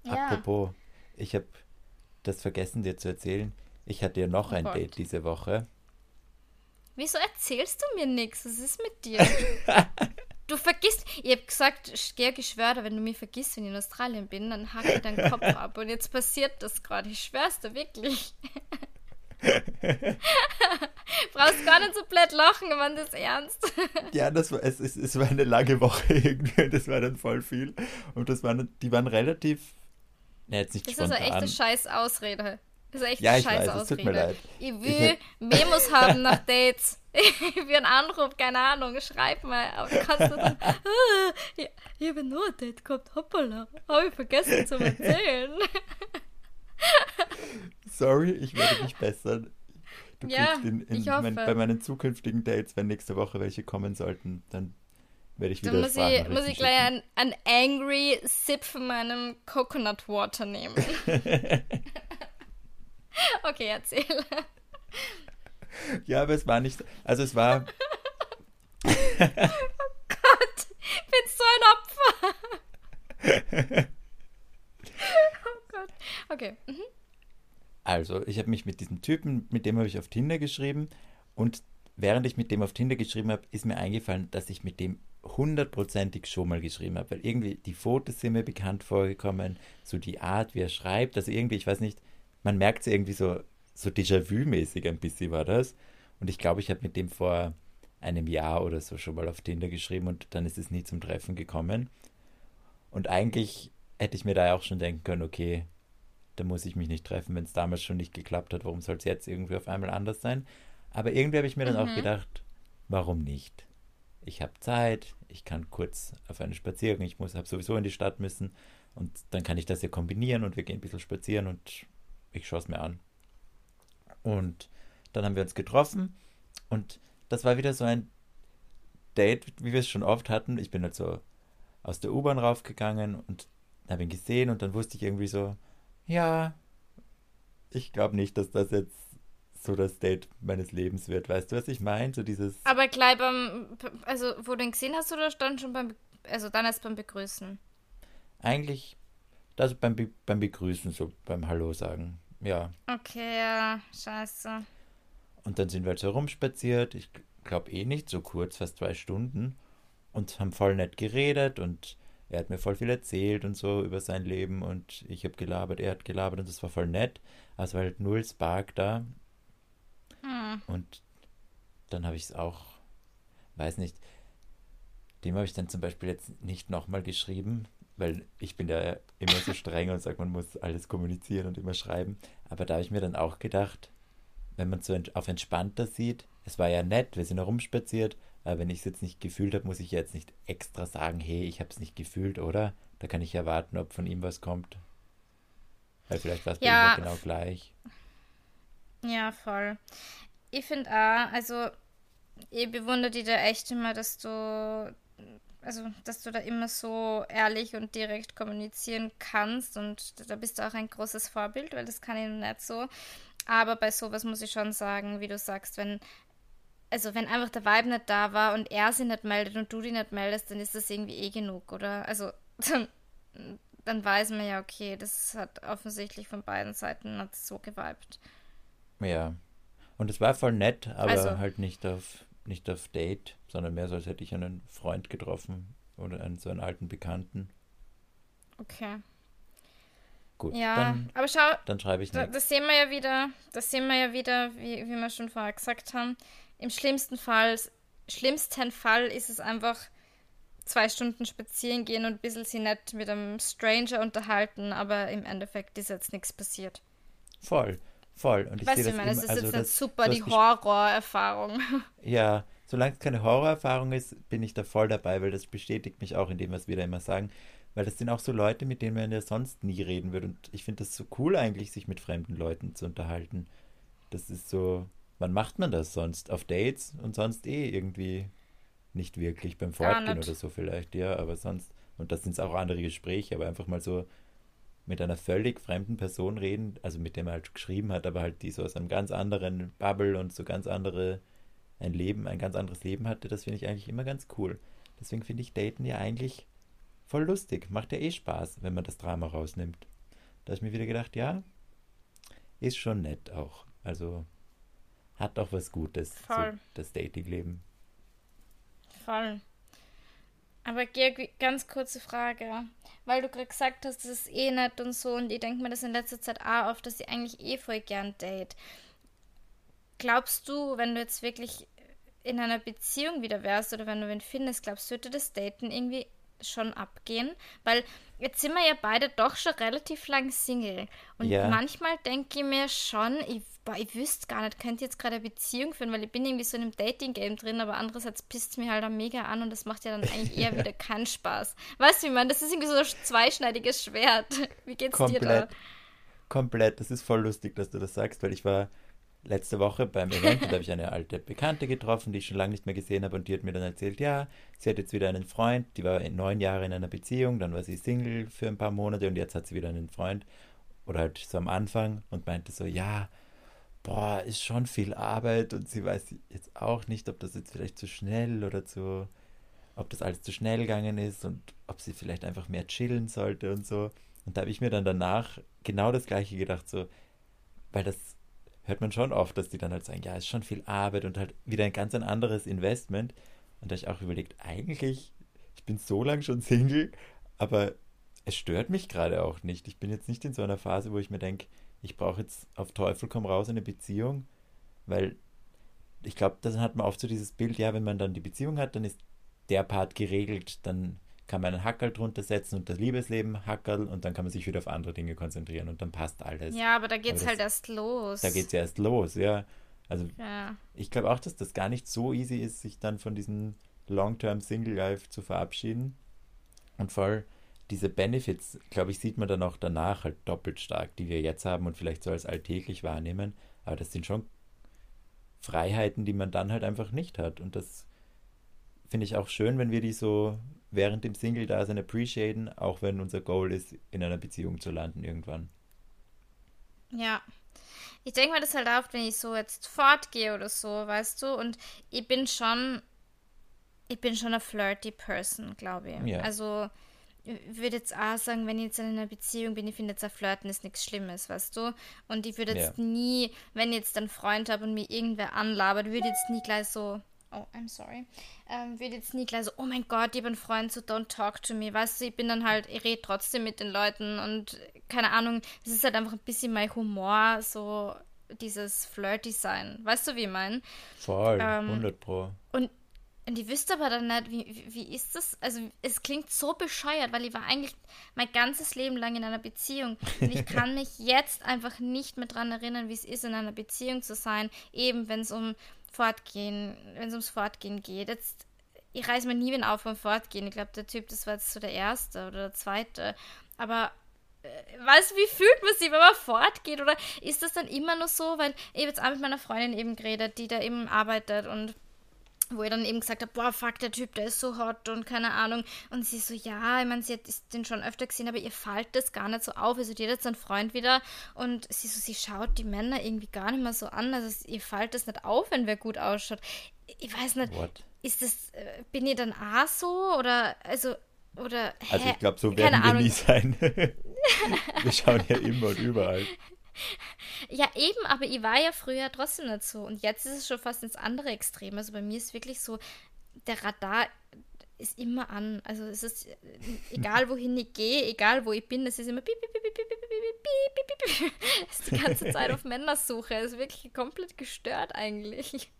Apropos, ja. ich habe das vergessen dir zu erzählen. Ich hatte ja noch oh ein Gott. Date diese Woche. Wieso erzählst du mir nichts? Was ist mit dir? (laughs) du vergisst, ich habe gesagt, ich geschwört, wenn du mich vergisst, wenn ich in Australien bin, dann hack ich deinen Kopf (laughs) ab. Und jetzt passiert das gerade. Ich schwör's dir wirklich. (laughs) Brauchst gar nicht so blöd lachen, wenn das ernst. (laughs) ja, das war, es, es, es war eine lange Woche (laughs) irgendwie. Das war dann voll viel. Und das waren, die waren relativ. Ne, jetzt nicht das spontan. ist eine echte scheiß Ausrede. Das ist echt ja, eine scheiß weiß, Ausrede. Es tut mir leid. Ich will ich Memos haben nach Dates. Ich will einen Anruf, keine Ahnung, schreib mal. Aber kannst du dann, ah, ich, ich habe nur ein Date gehabt, hoppala. Habe ich vergessen zu erzählen. (laughs) Sorry, ich werde mich bessern. Du ja, kriegst in, in mein, bei meinen zukünftigen Dates, wenn nächste Woche welche kommen sollten, dann werde ich wieder Dann muss ich, muss ich gleich einen, einen Angry Sip von meinem Coconut Water nehmen. (laughs) okay, erzähl. Ja, aber es war nicht. Also es war. (laughs) oh Gott, ich bin so ein Opfer. (laughs) Also ich habe mich mit diesem Typen, mit dem habe ich auf Tinder geschrieben und während ich mit dem auf Tinder geschrieben habe, ist mir eingefallen, dass ich mit dem hundertprozentig schon mal geschrieben habe, weil irgendwie die Fotos sind mir bekannt vorgekommen, so die Art, wie er schreibt, also irgendwie, ich weiß nicht, man merkt es irgendwie so, so Déjà-vu-mäßig ein bisschen war das. Und ich glaube, ich habe mit dem vor einem Jahr oder so schon mal auf Tinder geschrieben und dann ist es nie zum Treffen gekommen. Und eigentlich hätte ich mir da auch schon denken können, okay, da muss ich mich nicht treffen, wenn es damals schon nicht geklappt hat, warum soll es jetzt irgendwie auf einmal anders sein? Aber irgendwie habe ich mir dann mhm. auch gedacht, warum nicht? Ich habe Zeit, ich kann kurz auf einen Spaziergang, ich muss habe sowieso in die Stadt müssen und dann kann ich das ja kombinieren und wir gehen ein bisschen spazieren und ich schaue es mir an. Und dann haben wir uns getroffen und das war wieder so ein Date, wie wir es schon oft hatten. Ich bin halt so aus der U-Bahn raufgegangen und habe ihn gesehen und dann wusste ich irgendwie so, ja, ich glaube nicht, dass das jetzt so das Date meines Lebens wird. Weißt du, was ich meine? So dieses. Aber gleich beim, also wo du ihn gesehen hast oder dann schon beim, also dann erst beim Begrüßen? Eigentlich, also beim, Be beim Begrüßen, so beim Hallo sagen, ja. Okay, ja, scheiße. Und dann sind wir halt so rumspaziert, ich glaube eh nicht so kurz, fast zwei Stunden, und haben voll nett geredet und er hat mir voll viel erzählt und so über sein Leben und ich habe gelabert, er hat gelabert und das war voll nett. Also war halt null Spark da. Hm. Und dann habe ich es auch, weiß nicht, dem habe ich dann zum Beispiel jetzt nicht nochmal geschrieben, weil ich bin ja immer so streng und sage, man muss alles kommunizieren und immer schreiben. Aber da habe ich mir dann auch gedacht, wenn man so auf entspannter sieht, es war ja nett, wir sind herumspaziert, aber wenn ich es jetzt nicht gefühlt habe, muss ich jetzt nicht extra sagen, hey, ich habe es nicht gefühlt, oder? Da kann ich ja warten, ob von ihm was kommt. Weil vielleicht war es ja, genau gleich. Ja, voll. Ich finde auch, also ich bewundere dich da echt immer, dass du, also dass du da immer so ehrlich und direkt kommunizieren kannst und da bist du auch ein großes Vorbild, weil das kann ich nicht so. Aber bei sowas muss ich schon sagen, wie du sagst, wenn also wenn einfach der Vibe nicht da war und er sie nicht meldet und du die nicht meldest, dann ist das irgendwie eh genug, oder? Also (laughs) dann, dann weiß man ja, okay, das hat offensichtlich von beiden Seiten nicht so geweibt. Ja. Und es war voll nett, aber also, halt nicht auf nicht auf Date, sondern mehr so, als hätte ich einen Freund getroffen oder einen so einen alten Bekannten. Okay. Gut, ja, dann, aber schau, dann schreibe ich nicht. Das sehen wir ja wieder, das sehen wir ja wieder, wie, wie wir schon vorher gesagt haben im schlimmsten Fall, schlimmsten Fall ist es einfach zwei Stunden spazieren gehen und ein bisschen sie nett mit einem Stranger unterhalten, aber im Endeffekt ist jetzt nichts passiert. Voll, voll. Und ich weißt du, ich meine, es ist also jetzt das, super die Horrorerfahrung. (laughs) Ja, solange es keine Horrorerfahrung ist, bin ich da voll dabei, weil das bestätigt mich auch in dem, was wir da immer sagen. Weil das sind auch so Leute, mit denen man ja sonst nie reden würde. Und ich finde das so cool eigentlich, sich mit fremden Leuten zu unterhalten. Das ist so, Wann macht man das sonst? Auf Dates und sonst eh irgendwie nicht wirklich beim Fortgehen oder so vielleicht, ja, aber sonst, und das sind auch andere Gespräche, aber einfach mal so mit einer völlig fremden Person reden, also mit dem er halt geschrieben hat, aber halt die so aus einem ganz anderen Bubble und so ganz andere, ein Leben, ein ganz anderes Leben hatte, das finde ich eigentlich immer ganz cool. Deswegen finde ich Daten ja eigentlich voll lustig, macht ja eh Spaß, wenn man das Drama rausnimmt. Da habe ich mir wieder gedacht, ja, ist schon nett auch. Also hat doch was Gutes, Voll. So das Datingleben. Voll. Aber Georg, ganz kurze Frage, weil du gerade gesagt hast, das ist eh nett und so und ich denke mir das in letzter Zeit auch oft, dass ich eigentlich eh voll gern date. Glaubst du, wenn du jetzt wirklich in einer Beziehung wieder wärst oder wenn du wen findest, glaubst du, würde das Daten irgendwie schon abgehen? Weil jetzt sind wir ja beide doch schon relativ lang Single. Und ja. manchmal denke ich mir schon, ich boah, ich wüsste gar nicht, könnte jetzt gerade eine Beziehung führen, weil ich bin irgendwie so in einem Dating-Game drin, aber andererseits pisst es mir halt auch mega an und das macht ja dann eigentlich eher (laughs) wieder keinen Spaß. Weißt du, wie man, das ist irgendwie so ein zweischneidiges Schwert. (laughs) Wie geht's komplett, dir da? Komplett, das ist voll lustig, dass du das sagst, weil ich war letzte Woche beim Event und da habe ich eine alte Bekannte getroffen, die ich schon lange nicht mehr gesehen habe und die hat mir dann erzählt, ja, sie hat jetzt wieder einen Freund, die war neun Jahre in einer Beziehung, dann war sie Single für ein paar Monate und jetzt hat sie wieder einen Freund oder halt so am Anfang und meinte so, ja, boah, ist schon viel Arbeit und sie weiß jetzt auch nicht, ob das jetzt vielleicht zu schnell oder zu, ob das alles zu schnell gegangen ist und ob sie vielleicht einfach mehr chillen sollte und so. Und da habe ich mir dann danach genau das gleiche gedacht, so, weil das hört man schon oft, dass die dann halt sagen, ja, ist schon viel Arbeit und halt wieder ein ganz ein anderes Investment. Und da habe ich auch überlegt, eigentlich, ich bin so lange schon Single, aber es stört mich gerade auch nicht. Ich bin jetzt nicht in so einer Phase, wo ich mir denke, ich brauche jetzt auf Teufel komm raus eine Beziehung, weil ich glaube, dann hat man oft so dieses Bild, ja, wenn man dann die Beziehung hat, dann ist der Part geregelt, dann kann man einen Hackerl drunter setzen und das Liebesleben Hackerl und dann kann man sich wieder auf andere Dinge konzentrieren und dann passt alles. Ja, aber da geht es halt erst los. Da geht es ja erst los, ja. Also ja. ich glaube auch, dass das gar nicht so easy ist, sich dann von diesem Long-Term Single Life zu verabschieden. Und voll diese Benefits, glaube ich, sieht man dann auch danach halt doppelt stark, die wir jetzt haben und vielleicht so als alltäglich wahrnehmen. Aber das sind schon Freiheiten, die man dann halt einfach nicht hat. Und das finde ich auch schön, wenn wir die so während dem Single-Dasein appreciaten, auch wenn unser Goal ist, in einer Beziehung zu landen irgendwann. Ja. Ich denke mir das halt oft, wenn ich so jetzt fortgehe oder so, weißt du, und ich bin schon, ich bin schon eine flirty Person, glaube ich. Ja. Also, ich würde jetzt auch sagen, wenn ich jetzt in einer Beziehung bin, ich finde jetzt ein Flirten ist nichts Schlimmes, weißt du? Und ich würde jetzt ja. nie, wenn ich jetzt einen Freund habe und mir irgendwer anlabert, würde jetzt nie gleich so, oh, I'm sorry, ähm, wird jetzt nie gleich so, oh mein Gott, ich habe einen Freund, so don't talk to me, weißt du, ich bin dann halt, ich rede trotzdem mit den Leuten und keine Ahnung, es ist halt einfach ein bisschen mein Humor, so dieses Flirty sein, weißt du, wie ich meine? Voll, ähm, 100 pro. Und ich wüsste aber dann nicht, wie, wie, ist das? Also, es klingt so bescheuert, weil ich war eigentlich mein ganzes Leben lang in einer Beziehung. Und ich kann mich (laughs) jetzt einfach nicht mehr daran erinnern, wie es ist, in einer Beziehung zu sein, eben wenn es um Fortgehen, wenn es ums Fortgehen geht. Jetzt, ich reiß mir nie wieder auf vom Fortgehen. Ich glaube, der Typ, das war jetzt so der erste oder der zweite. Aber äh, weißt wie fühlt man sich, wenn man fortgeht? Oder ist das dann immer nur so? Weil ich habe jetzt auch mit meiner Freundin eben geredet, die da eben arbeitet und wo ich dann eben gesagt habe, boah, fuck, der Typ, der ist so hot und keine Ahnung. Und sie so, ja, ich meine, sie hat den schon öfter gesehen, aber ihr fällt das gar nicht so auf. Also die hat jetzt einen Freund wieder und sie so, sie schaut die Männer irgendwie gar nicht mehr so an. Also ihr fällt das nicht auf, wenn wer gut ausschaut. Ich weiß nicht, What? ist das, äh, bin ich dann auch so oder, also, oder, hä? Also ich glaube, so werden wir nie sein. (laughs) wir schauen ja immer und überall. Ja, eben, aber ich war ja früher trotzdem nicht so. Und jetzt ist es schon fast ins andere Extrem. Also bei mir ist wirklich so, der Radar ist immer an. Also es ist egal, wohin ich gehe, egal wo ich bin, es ist immer piep, piep, piep, piep, piep, piep, piep, piep, piep. Es ist die ganze Zeit auf Männersuche. Es ist wirklich komplett gestört eigentlich.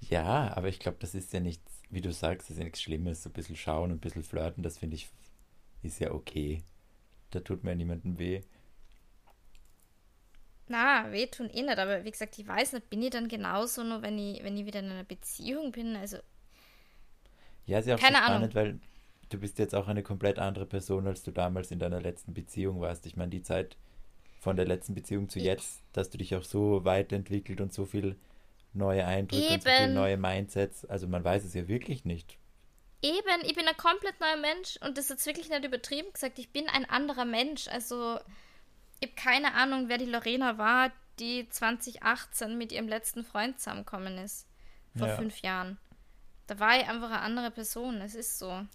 Ja, aber ich glaube, das ist ja nichts, wie du sagst, das ist ja nichts Schlimmes. So ein bisschen schauen und ein bisschen flirten, das finde ich, ist ja okay. Da tut mir niemandem weh. Na, wehtun eh nicht, aber wie gesagt, ich weiß nicht, bin ich dann genauso, nur wenn ich, wenn ich wieder in einer Beziehung bin, also. Ja, ist ja auch keine so spannend, Ahnung. weil du bist jetzt auch eine komplett andere Person, als du damals in deiner letzten Beziehung warst. Ich meine, die Zeit von der letzten Beziehung zu jetzt, dass du dich auch so weiterentwickelt und so viel neue Eindrücke Eben. und so viele neue Mindsets, also man weiß es ja wirklich nicht. Eben, ich bin ein komplett neuer Mensch und das ist jetzt wirklich nicht übertrieben gesagt. Ich bin ein anderer Mensch. Also, ich habe keine Ahnung, wer die Lorena war, die 2018 mit ihrem letzten Freund zusammengekommen ist. Vor ja. fünf Jahren. Da war ich einfach eine andere Person. Es ist so.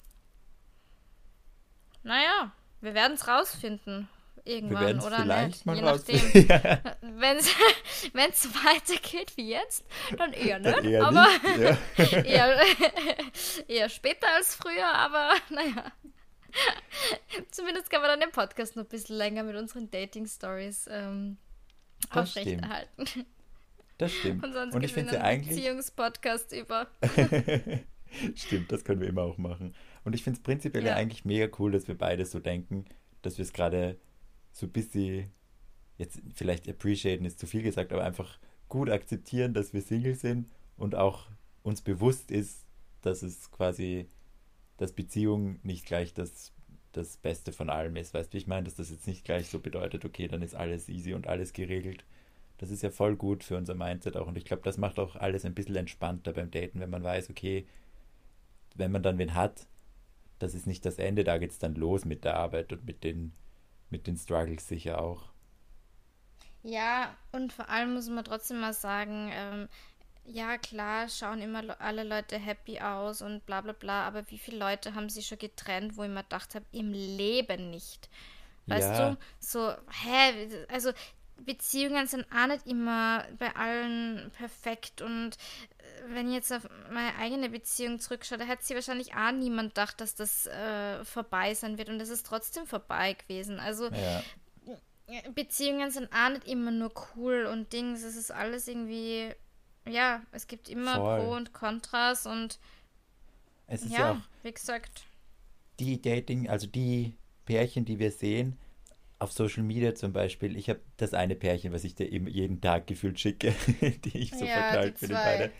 Naja, wir werden es rausfinden irgendwann, oder nicht? Je nachdem. Wenn es weitergeht wie jetzt, dann eher. Dann eher aber nicht, ja. (laughs) eher, (laughs) eher später als früher, aber (laughs) naja. Zumindest kann man dann den Podcast noch ein bisschen länger mit unseren Dating-Stories ähm, aufrechterhalten. Das stimmt. Und sonst Und ich finde ja eigentlich. Beziehungspodcast über. stimmt, das können wir immer auch machen. Und ich finde es prinzipiell ja. ja eigentlich mega cool, dass wir beide so denken, dass wir es gerade so ein bisschen, jetzt vielleicht appreciaten ist zu viel gesagt, aber einfach gut akzeptieren, dass wir Single sind und auch uns bewusst ist, dass es quasi, dass Beziehung nicht gleich das, das Beste von allem ist. Weißt du, ich meine, dass das jetzt nicht gleich so bedeutet, okay, dann ist alles easy und alles geregelt. Das ist ja voll gut für unser Mindset auch und ich glaube, das macht auch alles ein bisschen entspannter beim Daten, wenn man weiß, okay, wenn man dann wen hat, das ist nicht das Ende, da geht es dann los mit der Arbeit und mit den mit den Struggles sicher auch. Ja, und vor allem muss man trotzdem mal sagen, ähm, ja klar, schauen immer alle Leute happy aus und bla bla bla, aber wie viele Leute haben sich schon getrennt, wo ich mir gedacht habe, im Leben nicht. Weißt ja. du? So, hä, also Beziehungen sind auch nicht immer bei allen perfekt und wenn ich jetzt auf meine eigene Beziehung zurückschaue, da hätte sie wahrscheinlich auch niemand gedacht, dass das äh, vorbei sein wird und es ist trotzdem vorbei gewesen. Also ja. Beziehungen sind auch nicht immer nur cool und Dings, es ist alles irgendwie, ja, es gibt immer Voll. Pro und Kontras und es ist ja, ja wie gesagt. Die Dating, also die Pärchen, die wir sehen, auf Social Media zum Beispiel, ich habe das eine Pärchen, was ich dir eben jeden Tag gefühlt schicke, (laughs) die ich so ja, verknallt bin beide.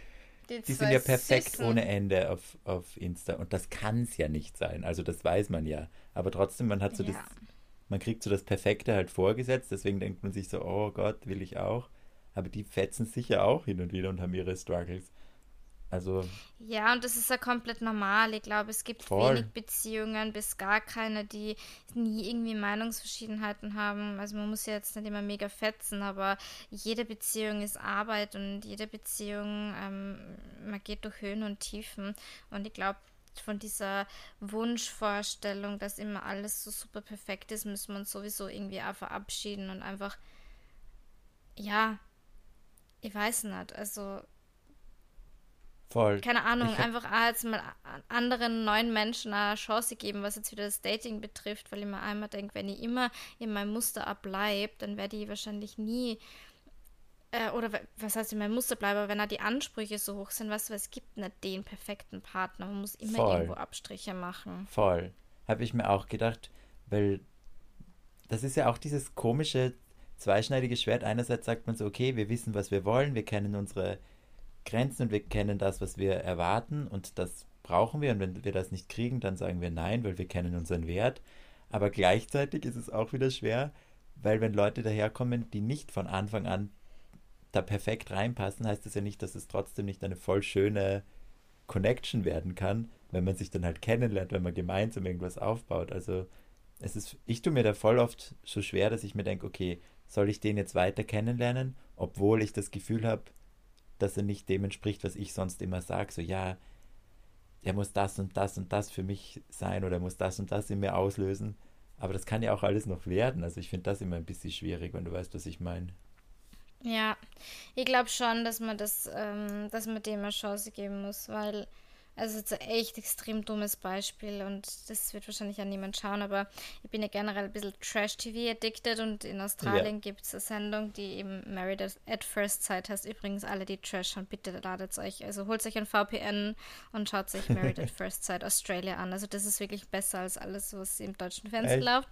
Die, die sind ja perfekt Süßen. ohne Ende auf, auf Insta. Und das kann es ja nicht sein. Also das weiß man ja. Aber trotzdem, man hat so ja. das, man kriegt so das Perfekte halt vorgesetzt, deswegen denkt man sich so, oh Gott, will ich auch. Aber die fetzen sicher auch hin und wieder und haben ihre Struggles. Also. Ja, und das ist ja komplett normal. Ich glaube, es gibt voll. wenig Beziehungen bis gar keine, die nie irgendwie Meinungsverschiedenheiten haben. Also man muss ja jetzt nicht immer mega fetzen, aber jede Beziehung ist Arbeit und jede Beziehung, ähm, man geht durch Höhen und Tiefen. Und ich glaube, von dieser Wunschvorstellung, dass immer alles so super perfekt ist, müssen wir uns sowieso irgendwie auch verabschieden und einfach, ja, ich weiß nicht, also Voll. Keine Ahnung, hab... einfach als mal anderen neuen Menschen eine Chance geben, was jetzt wieder das Dating betrifft, weil ich mir einmal denke, wenn ich immer in meinem Muster abbleibe, dann werde ich wahrscheinlich nie äh, oder was heißt in meinem Muster bleiben, aber wenn da die Ansprüche so hoch sind, du, es gibt nicht den perfekten Partner, man muss immer Voll. irgendwo Abstriche machen. Voll. Habe ich mir auch gedacht, weil das ist ja auch dieses komische zweischneidige Schwert. Einerseits sagt man so, okay, wir wissen, was wir wollen, wir kennen unsere Grenzen und wir kennen das, was wir erwarten und das brauchen wir und wenn wir das nicht kriegen, dann sagen wir nein, weil wir kennen unseren Wert. Aber gleichzeitig ist es auch wieder schwer, weil wenn Leute daherkommen, die nicht von Anfang an da perfekt reinpassen, heißt das ja nicht, dass es trotzdem nicht eine voll schöne Connection werden kann, wenn man sich dann halt kennenlernt, wenn man gemeinsam irgendwas aufbaut. Also es ist, ich tue mir da voll oft so schwer, dass ich mir denke, okay, soll ich den jetzt weiter kennenlernen, obwohl ich das Gefühl habe, dass er nicht dem entspricht, was ich sonst immer sage. So, ja, er muss das und das und das für mich sein oder er muss das und das in mir auslösen. Aber das kann ja auch alles noch werden. Also ich finde das immer ein bisschen schwierig, wenn du weißt, was ich meine. Ja, ich glaube schon, dass man das, ähm, dass man dem eine Chance geben muss, weil also es ist ein echt extrem dummes Beispiel und das wird wahrscheinlich auch niemand schauen, aber ich bin ja generell ein bisschen Trash-TV addicted und in Australien ja. gibt es eine Sendung, die eben Married at First Sight heißt. Übrigens, alle, die Trash schauen, bitte ladet euch, also holt euch ein VPN und schaut sich Married at (laughs) First Sight Australia an. Also das ist wirklich besser als alles, was im deutschen Fernsehen echt? läuft.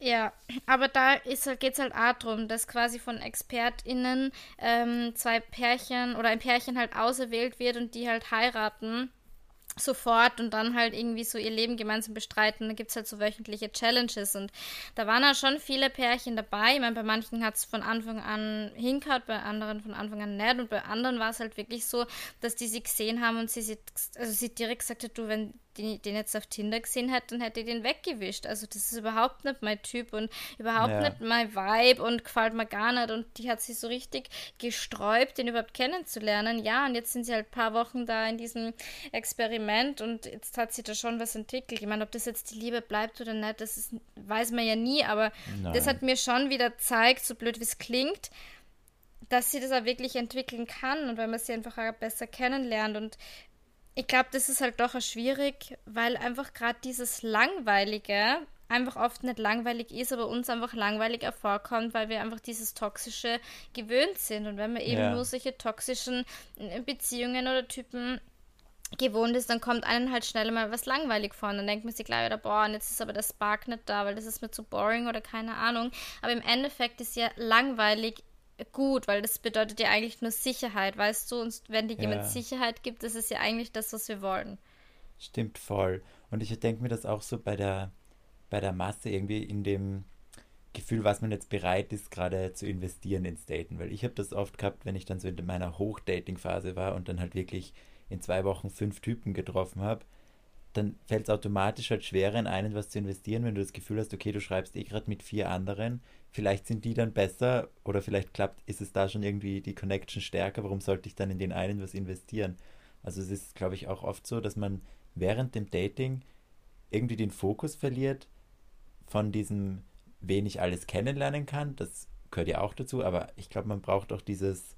Ja, aber da geht es halt auch darum, dass quasi von ExpertInnen ähm, zwei Pärchen oder ein Pärchen halt auserwählt wird und die halt heiraten sofort und dann halt irgendwie so ihr Leben gemeinsam bestreiten. Da gibt es halt so wöchentliche Challenges und da waren ja schon viele Pärchen dabei. Ich meine, bei manchen hat es von Anfang an hinkaut, bei anderen von Anfang an nicht und bei anderen war es halt wirklich so, dass die sie gesehen haben und sie, also sie direkt gesagt hat, du, wenn die, den jetzt auf Tinder gesehen hätte, dann hätte ich den weggewischt. Also das ist überhaupt nicht mein Typ und überhaupt ja. nicht mein Vibe und gefällt mir gar nicht. Und die hat sich so richtig gesträubt, den überhaupt kennenzulernen. Ja, und jetzt sind sie halt ein paar Wochen da in diesem Experiment und jetzt hat sie da schon was entwickelt. Ich meine, ob das jetzt die Liebe bleibt oder nicht, das ist, weiß man ja nie, aber Nein. das hat mir schon wieder gezeigt, so blöd wie es klingt, dass sie das auch wirklich entwickeln kann und weil man sie einfach auch besser kennenlernt und ich glaube, das ist halt doch schwierig, weil einfach gerade dieses Langweilige einfach oft nicht langweilig ist, aber uns einfach langweilig vorkommt, weil wir einfach dieses Toxische gewöhnt sind. Und wenn man eben ja. nur solche toxischen äh, Beziehungen oder Typen gewohnt ist, dann kommt einem halt schnell mal was langweilig vor. Und dann denkt man sich gleich wieder, boah, und jetzt ist aber der Spark nicht da, weil das ist mir zu boring oder keine Ahnung. Aber im Endeffekt ist ja langweilig gut, weil das bedeutet ja eigentlich nur Sicherheit, weißt du? Und wenn dir jemand ja. Sicherheit gibt, das ist ja eigentlich das, was wir wollen. Stimmt voll. Und ich denke mir das auch so bei der, bei der Masse irgendwie in dem Gefühl, was man jetzt bereit ist, gerade zu investieren ins Daten. Weil ich habe das oft gehabt, wenn ich dann so in meiner Hochdating-Phase war und dann halt wirklich in zwei Wochen fünf Typen getroffen habe, dann fällt es automatisch halt schwerer, in einen was zu investieren, wenn du das Gefühl hast, okay, du schreibst eh gerade mit vier anderen, vielleicht sind die dann besser oder vielleicht klappt, ist es da schon irgendwie die Connection stärker, warum sollte ich dann in den einen was investieren? Also es ist, glaube ich, auch oft so, dass man während dem Dating irgendwie den Fokus verliert von diesem wen ich alles kennenlernen kann. Das gehört ja auch dazu, aber ich glaube, man braucht auch dieses,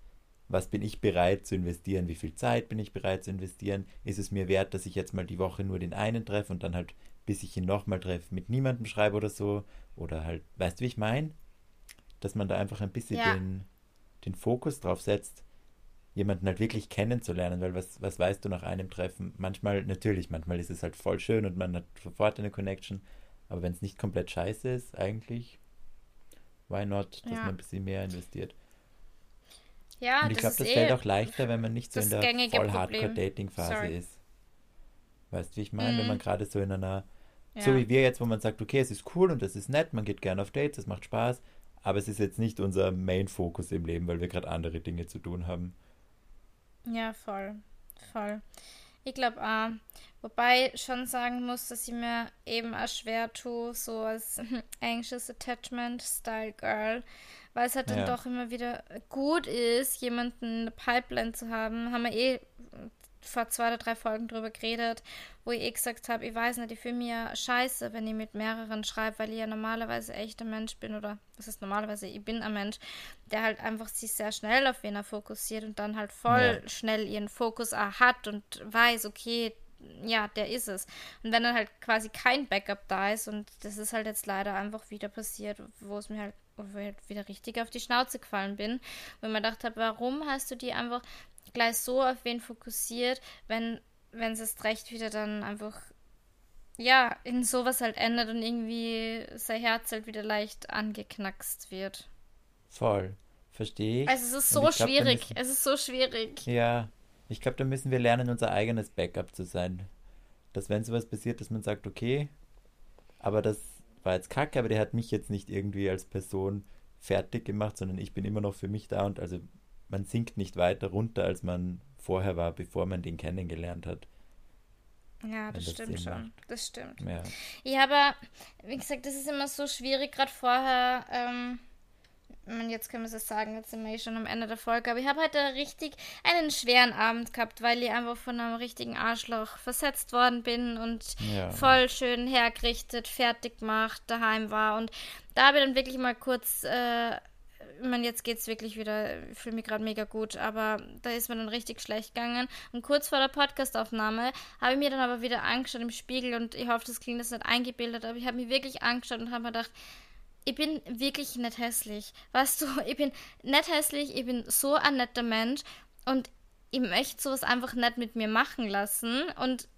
was bin ich bereit zu investieren, wie viel Zeit bin ich bereit zu investieren, ist es mir wert, dass ich jetzt mal die Woche nur den einen treffe und dann halt, bis ich ihn nochmal treffe, mit niemandem schreibe oder so, oder halt, weißt du, wie ich meine? Dass man da einfach ein bisschen ja. den, den Fokus drauf setzt, jemanden halt wirklich kennenzulernen, weil was, was weißt du nach einem Treffen? Manchmal, natürlich, manchmal ist es halt voll schön und man hat sofort eine Connection, aber wenn es nicht komplett scheiße ist, eigentlich, why not, dass ja. man ein bisschen mehr investiert. Ja, und ich glaube, das, fällt eh auch leichter, wenn man nicht so in der voll Hardcore-Dating-Phase ist. Weißt du, wie ich meine? Mm. Wenn man mhm. gerade so in einer, ja. so wie wir jetzt, wo man sagt, okay, es ist cool und es ist nett, man geht gerne auf Dates, es macht Spaß, aber es ist jetzt nicht unser Main-Fokus im Leben, weil wir gerade andere Dinge zu tun haben. Ja, voll. Voll. Ich glaube auch. Wobei ich schon sagen muss, dass ich mir eben auch schwer tue, so als (laughs) Anxious Attachment Style Girl, weil es halt ja. dann doch immer wieder gut ist, jemanden in der Pipeline zu haben. Haben wir eh vor zwei oder drei Folgen drüber geredet, wo ich eh gesagt habe, ich weiß nicht, ich fühle mich ja scheiße, wenn ich mit mehreren schreibe, weil ich ja normalerweise echt ein Mensch bin oder was ist normalerweise, ich bin ein Mensch, der halt einfach sich sehr schnell auf wen er fokussiert und dann halt voll ja. schnell ihren Fokus auch hat und weiß, okay, ja, der ist es. Und wenn dann halt quasi kein Backup da ist und das ist halt jetzt leider einfach wieder passiert, wo es mir halt halt wieder richtig auf die Schnauze gefallen bin, weil man gedacht habe, warum hast du die einfach gleich so auf wen fokussiert, wenn wenn es erst recht wieder dann einfach ja, in sowas halt endet und irgendwie sein Herz halt wieder leicht angeknackst wird. Voll. Verstehe ich. Also es ist so schwierig. Müssen, es ist so schwierig. Ja. Ich glaube, da müssen wir lernen, unser eigenes Backup zu sein. Dass wenn sowas passiert, dass man sagt, okay, aber das war jetzt kacke, aber der hat mich jetzt nicht irgendwie als Person fertig gemacht, sondern ich bin immer noch für mich da und also man sinkt nicht weiter runter, als man vorher war, bevor man den kennengelernt hat. Ja, das, das stimmt schon. Macht. Das stimmt. Ja. ja, aber wie gesagt, das ist immer so schwierig, gerade vorher. Ähm, jetzt können wir es sagen, jetzt sind wir schon am Ende der Folge, aber ich habe heute richtig einen schweren Abend gehabt, weil ich einfach von einem richtigen Arschloch versetzt worden bin und ja. voll schön hergerichtet, fertig gemacht, daheim war. Und da habe ich dann wirklich mal kurz äh, ich meine, jetzt geht es wirklich wieder, ich fühle mich gerade mega gut, aber da ist mir dann richtig schlecht gegangen. Und kurz vor der Podcastaufnahme habe ich mir dann aber wieder angeschaut im Spiegel und ich hoffe, das klingt jetzt nicht eingebildet, aber ich habe mich wirklich angeschaut und habe mir gedacht, ich bin wirklich nicht hässlich. Weißt du, (laughs) ich bin nicht hässlich, ich bin so ein netter Mensch und ich möchte sowas einfach nicht mit mir machen lassen und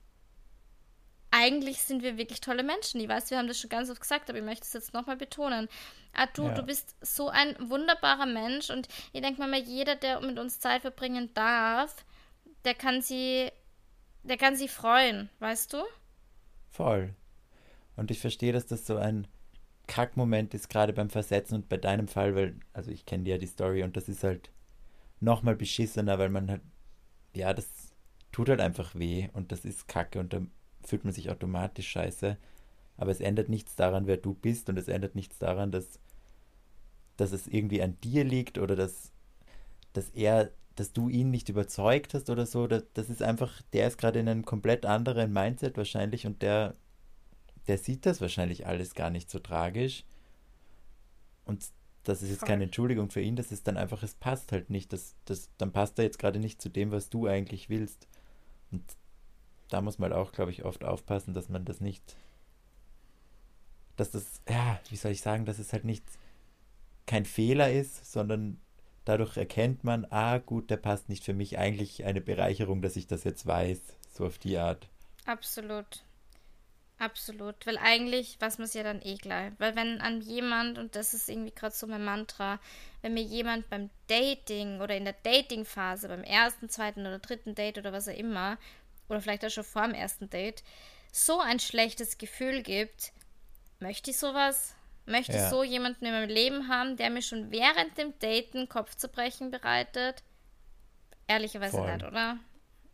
eigentlich sind wir wirklich tolle Menschen. Ich weiß, wir haben das schon ganz oft gesagt, aber ich möchte es jetzt nochmal betonen. Ah, du, ja. du bist so ein wunderbarer Mensch und ich denke mal, jeder, der mit uns Zeit verbringen darf, der kann sie, der kann sie freuen, weißt du? Voll. Und ich verstehe, dass das so ein Kackmoment ist, gerade beim Versetzen und bei deinem Fall, weil, also ich kenne ja die Story und das ist halt nochmal beschissener, weil man halt, ja, das tut halt einfach weh und das ist Kacke und da fühlt man sich automatisch scheiße. Aber es ändert nichts daran, wer du bist und es ändert nichts daran, dass, dass es irgendwie an dir liegt oder dass, dass er, dass du ihn nicht überzeugt hast oder so. Das, das ist einfach, der ist gerade in einem komplett anderen Mindset wahrscheinlich und der, der sieht das wahrscheinlich alles gar nicht so tragisch. Und das ist jetzt keine Entschuldigung für ihn, das ist dann einfach, es passt halt nicht. Das, das, dann passt er jetzt gerade nicht zu dem, was du eigentlich willst. Und da muss man auch, glaube ich, oft aufpassen, dass man das nicht, dass das, ja, wie soll ich sagen, dass es halt nicht kein Fehler ist, sondern dadurch erkennt man, ah, gut, der passt nicht für mich. Eigentlich eine Bereicherung, dass ich das jetzt weiß, so auf die Art. Absolut. Absolut. Weil eigentlich weiß man es ja dann eh gleich. Weil wenn an jemand, und das ist irgendwie gerade so mein Mantra, wenn mir jemand beim Dating oder in der Datingphase, beim ersten, zweiten oder dritten Date oder was auch immer, oder vielleicht auch schon vor dem ersten Date, so ein schlechtes Gefühl gibt, möchte ich sowas? Möchte ja. ich so jemanden in meinem Leben haben, der mir schon während dem Daten Kopfzerbrechen bereitet? Ehrlicherweise Voll. nicht, oder?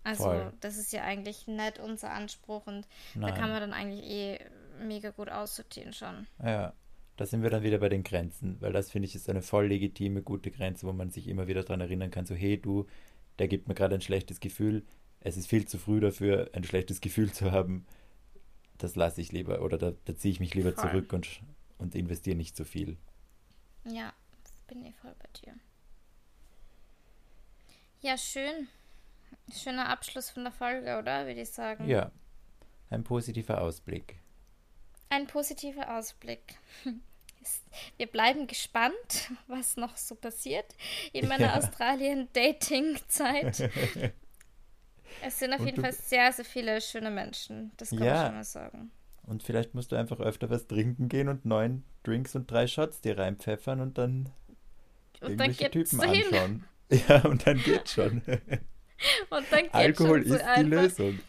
Also, Voll. das ist ja eigentlich nicht unser Anspruch und Nein. da kann man dann eigentlich eh mega gut aussortieren schon. Ja, da sind wir dann wieder bei den Grenzen, weil das finde ich ist eine voll legitime, gute Grenze, wo man sich immer wieder daran erinnern kann, so hey du, der gibt mir gerade ein schlechtes Gefühl, es ist viel zu früh dafür, ein schlechtes Gefühl zu haben. Das lasse ich lieber oder da, da ziehe ich mich lieber Voll. zurück und, und investiere nicht zu viel. Ja, bin ich voll bei dir. Ja, schön. Schöner Abschluss von der Folge, oder? Würde ich sagen. Ja, ein positiver Ausblick. Ein positiver Ausblick. (laughs) Wir bleiben gespannt, (laughs) was noch so passiert in meiner ja. Australien-Dating-Zeit. (laughs) Es sind auf Und jeden Fall sehr, sehr viele schöne Menschen. Das kann ja. ich schon mal sagen. Und vielleicht musst du einfach öfter was trinken gehen und neun Drinks und drei Shots dir reinpfeffern und dann und irgendwelche dann Typen anschauen. Ja, und dann geht's schon. Und dann geht's Alkohol schon ist die Lösung.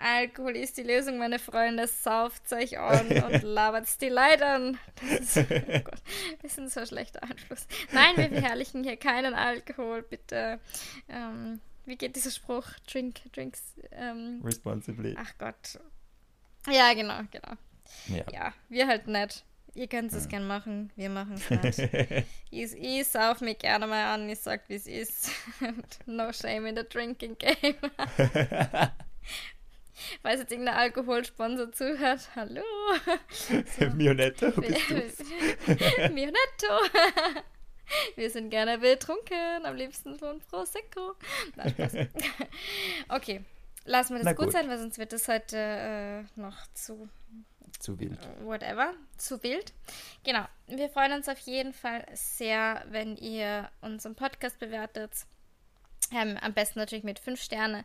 Alkohol ist die Lösung, meine Freunde. Sauft euch (laughs) an und labert die Leute an. Das ist, oh Gott, ist ein so schlechter Einfluss. Nein, wir verherrlichen hier keinen Alkohol, bitte. Ähm, wie geht dieser Spruch? Drink, drinks. Ähm, Responsibly. Ach Gott. Ja, genau, genau. Ja, ja wir halt nicht. Ihr könnt es ja. gern machen, wir machen es (laughs) nicht. ich, ich sauf mich gerne mal an, ich sag, wie es ist. (laughs) no shame in the drinking game. (laughs) Falls jetzt irgendein Alkoholsponsor zuhört, hallo. So. Mionetto bist Mionetto. Wir sind gerne betrunken, am liebsten von Prosecco. Nein, Spaß. okay, lassen wir das gut. gut. sein, weil sonst wird das heute äh, noch zu zu wild. Whatever. Zu wild. Genau. Wir freuen uns auf jeden Fall sehr, wenn ihr unseren Podcast bewertet. Ähm, am besten natürlich mit 5 Sterne.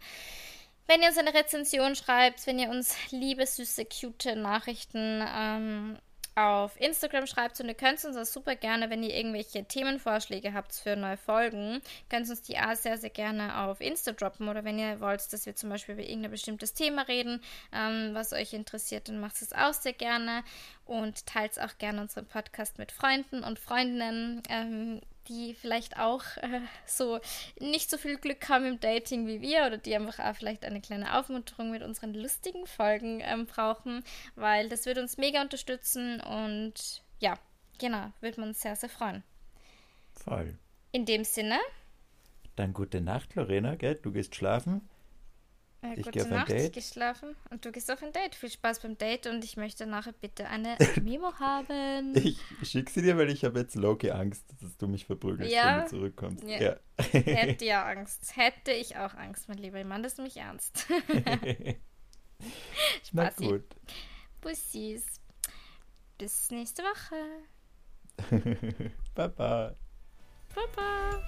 Wenn ihr uns eine Rezension schreibt, wenn ihr uns liebe, süße, cute Nachrichten ähm, auf Instagram schreibt und ihr könnt uns auch super gerne, wenn ihr irgendwelche Themenvorschläge habt für neue Folgen, könnt uns die auch sehr, sehr gerne auf Insta droppen oder wenn ihr wollt, dass wir zum Beispiel über irgendein bestimmtes Thema reden, ähm, was euch interessiert, dann macht es auch sehr gerne und teilt auch gerne unseren Podcast mit Freunden und Freundinnen. Ähm, die vielleicht auch äh, so nicht so viel Glück haben im Dating wie wir oder die einfach auch vielleicht eine kleine Aufmunterung mit unseren lustigen Folgen ähm, brauchen, weil das würde uns mega unterstützen und ja, genau, würde man uns sehr, sehr freuen. Voll. In dem Sinne. Dann gute Nacht, Lorena, gell? Du gehst schlafen. Äh, ich ein Date. Ich gehe schlafen und du gehst auf ein Date. Viel Spaß beim Date und ich möchte nachher bitte eine (laughs) Memo haben. Ich schicke sie dir, weil ich habe jetzt Loki Angst, dass du mich verprügelst, ja? wenn du zurückkommst. Ja. ja. Hätte ja Angst. (laughs) Hätte ich auch Angst, mein lieber Mann. Das ist nämlich ernst. (laughs) Na gut. Bussis. Bis nächste Woche. Baba. Baba.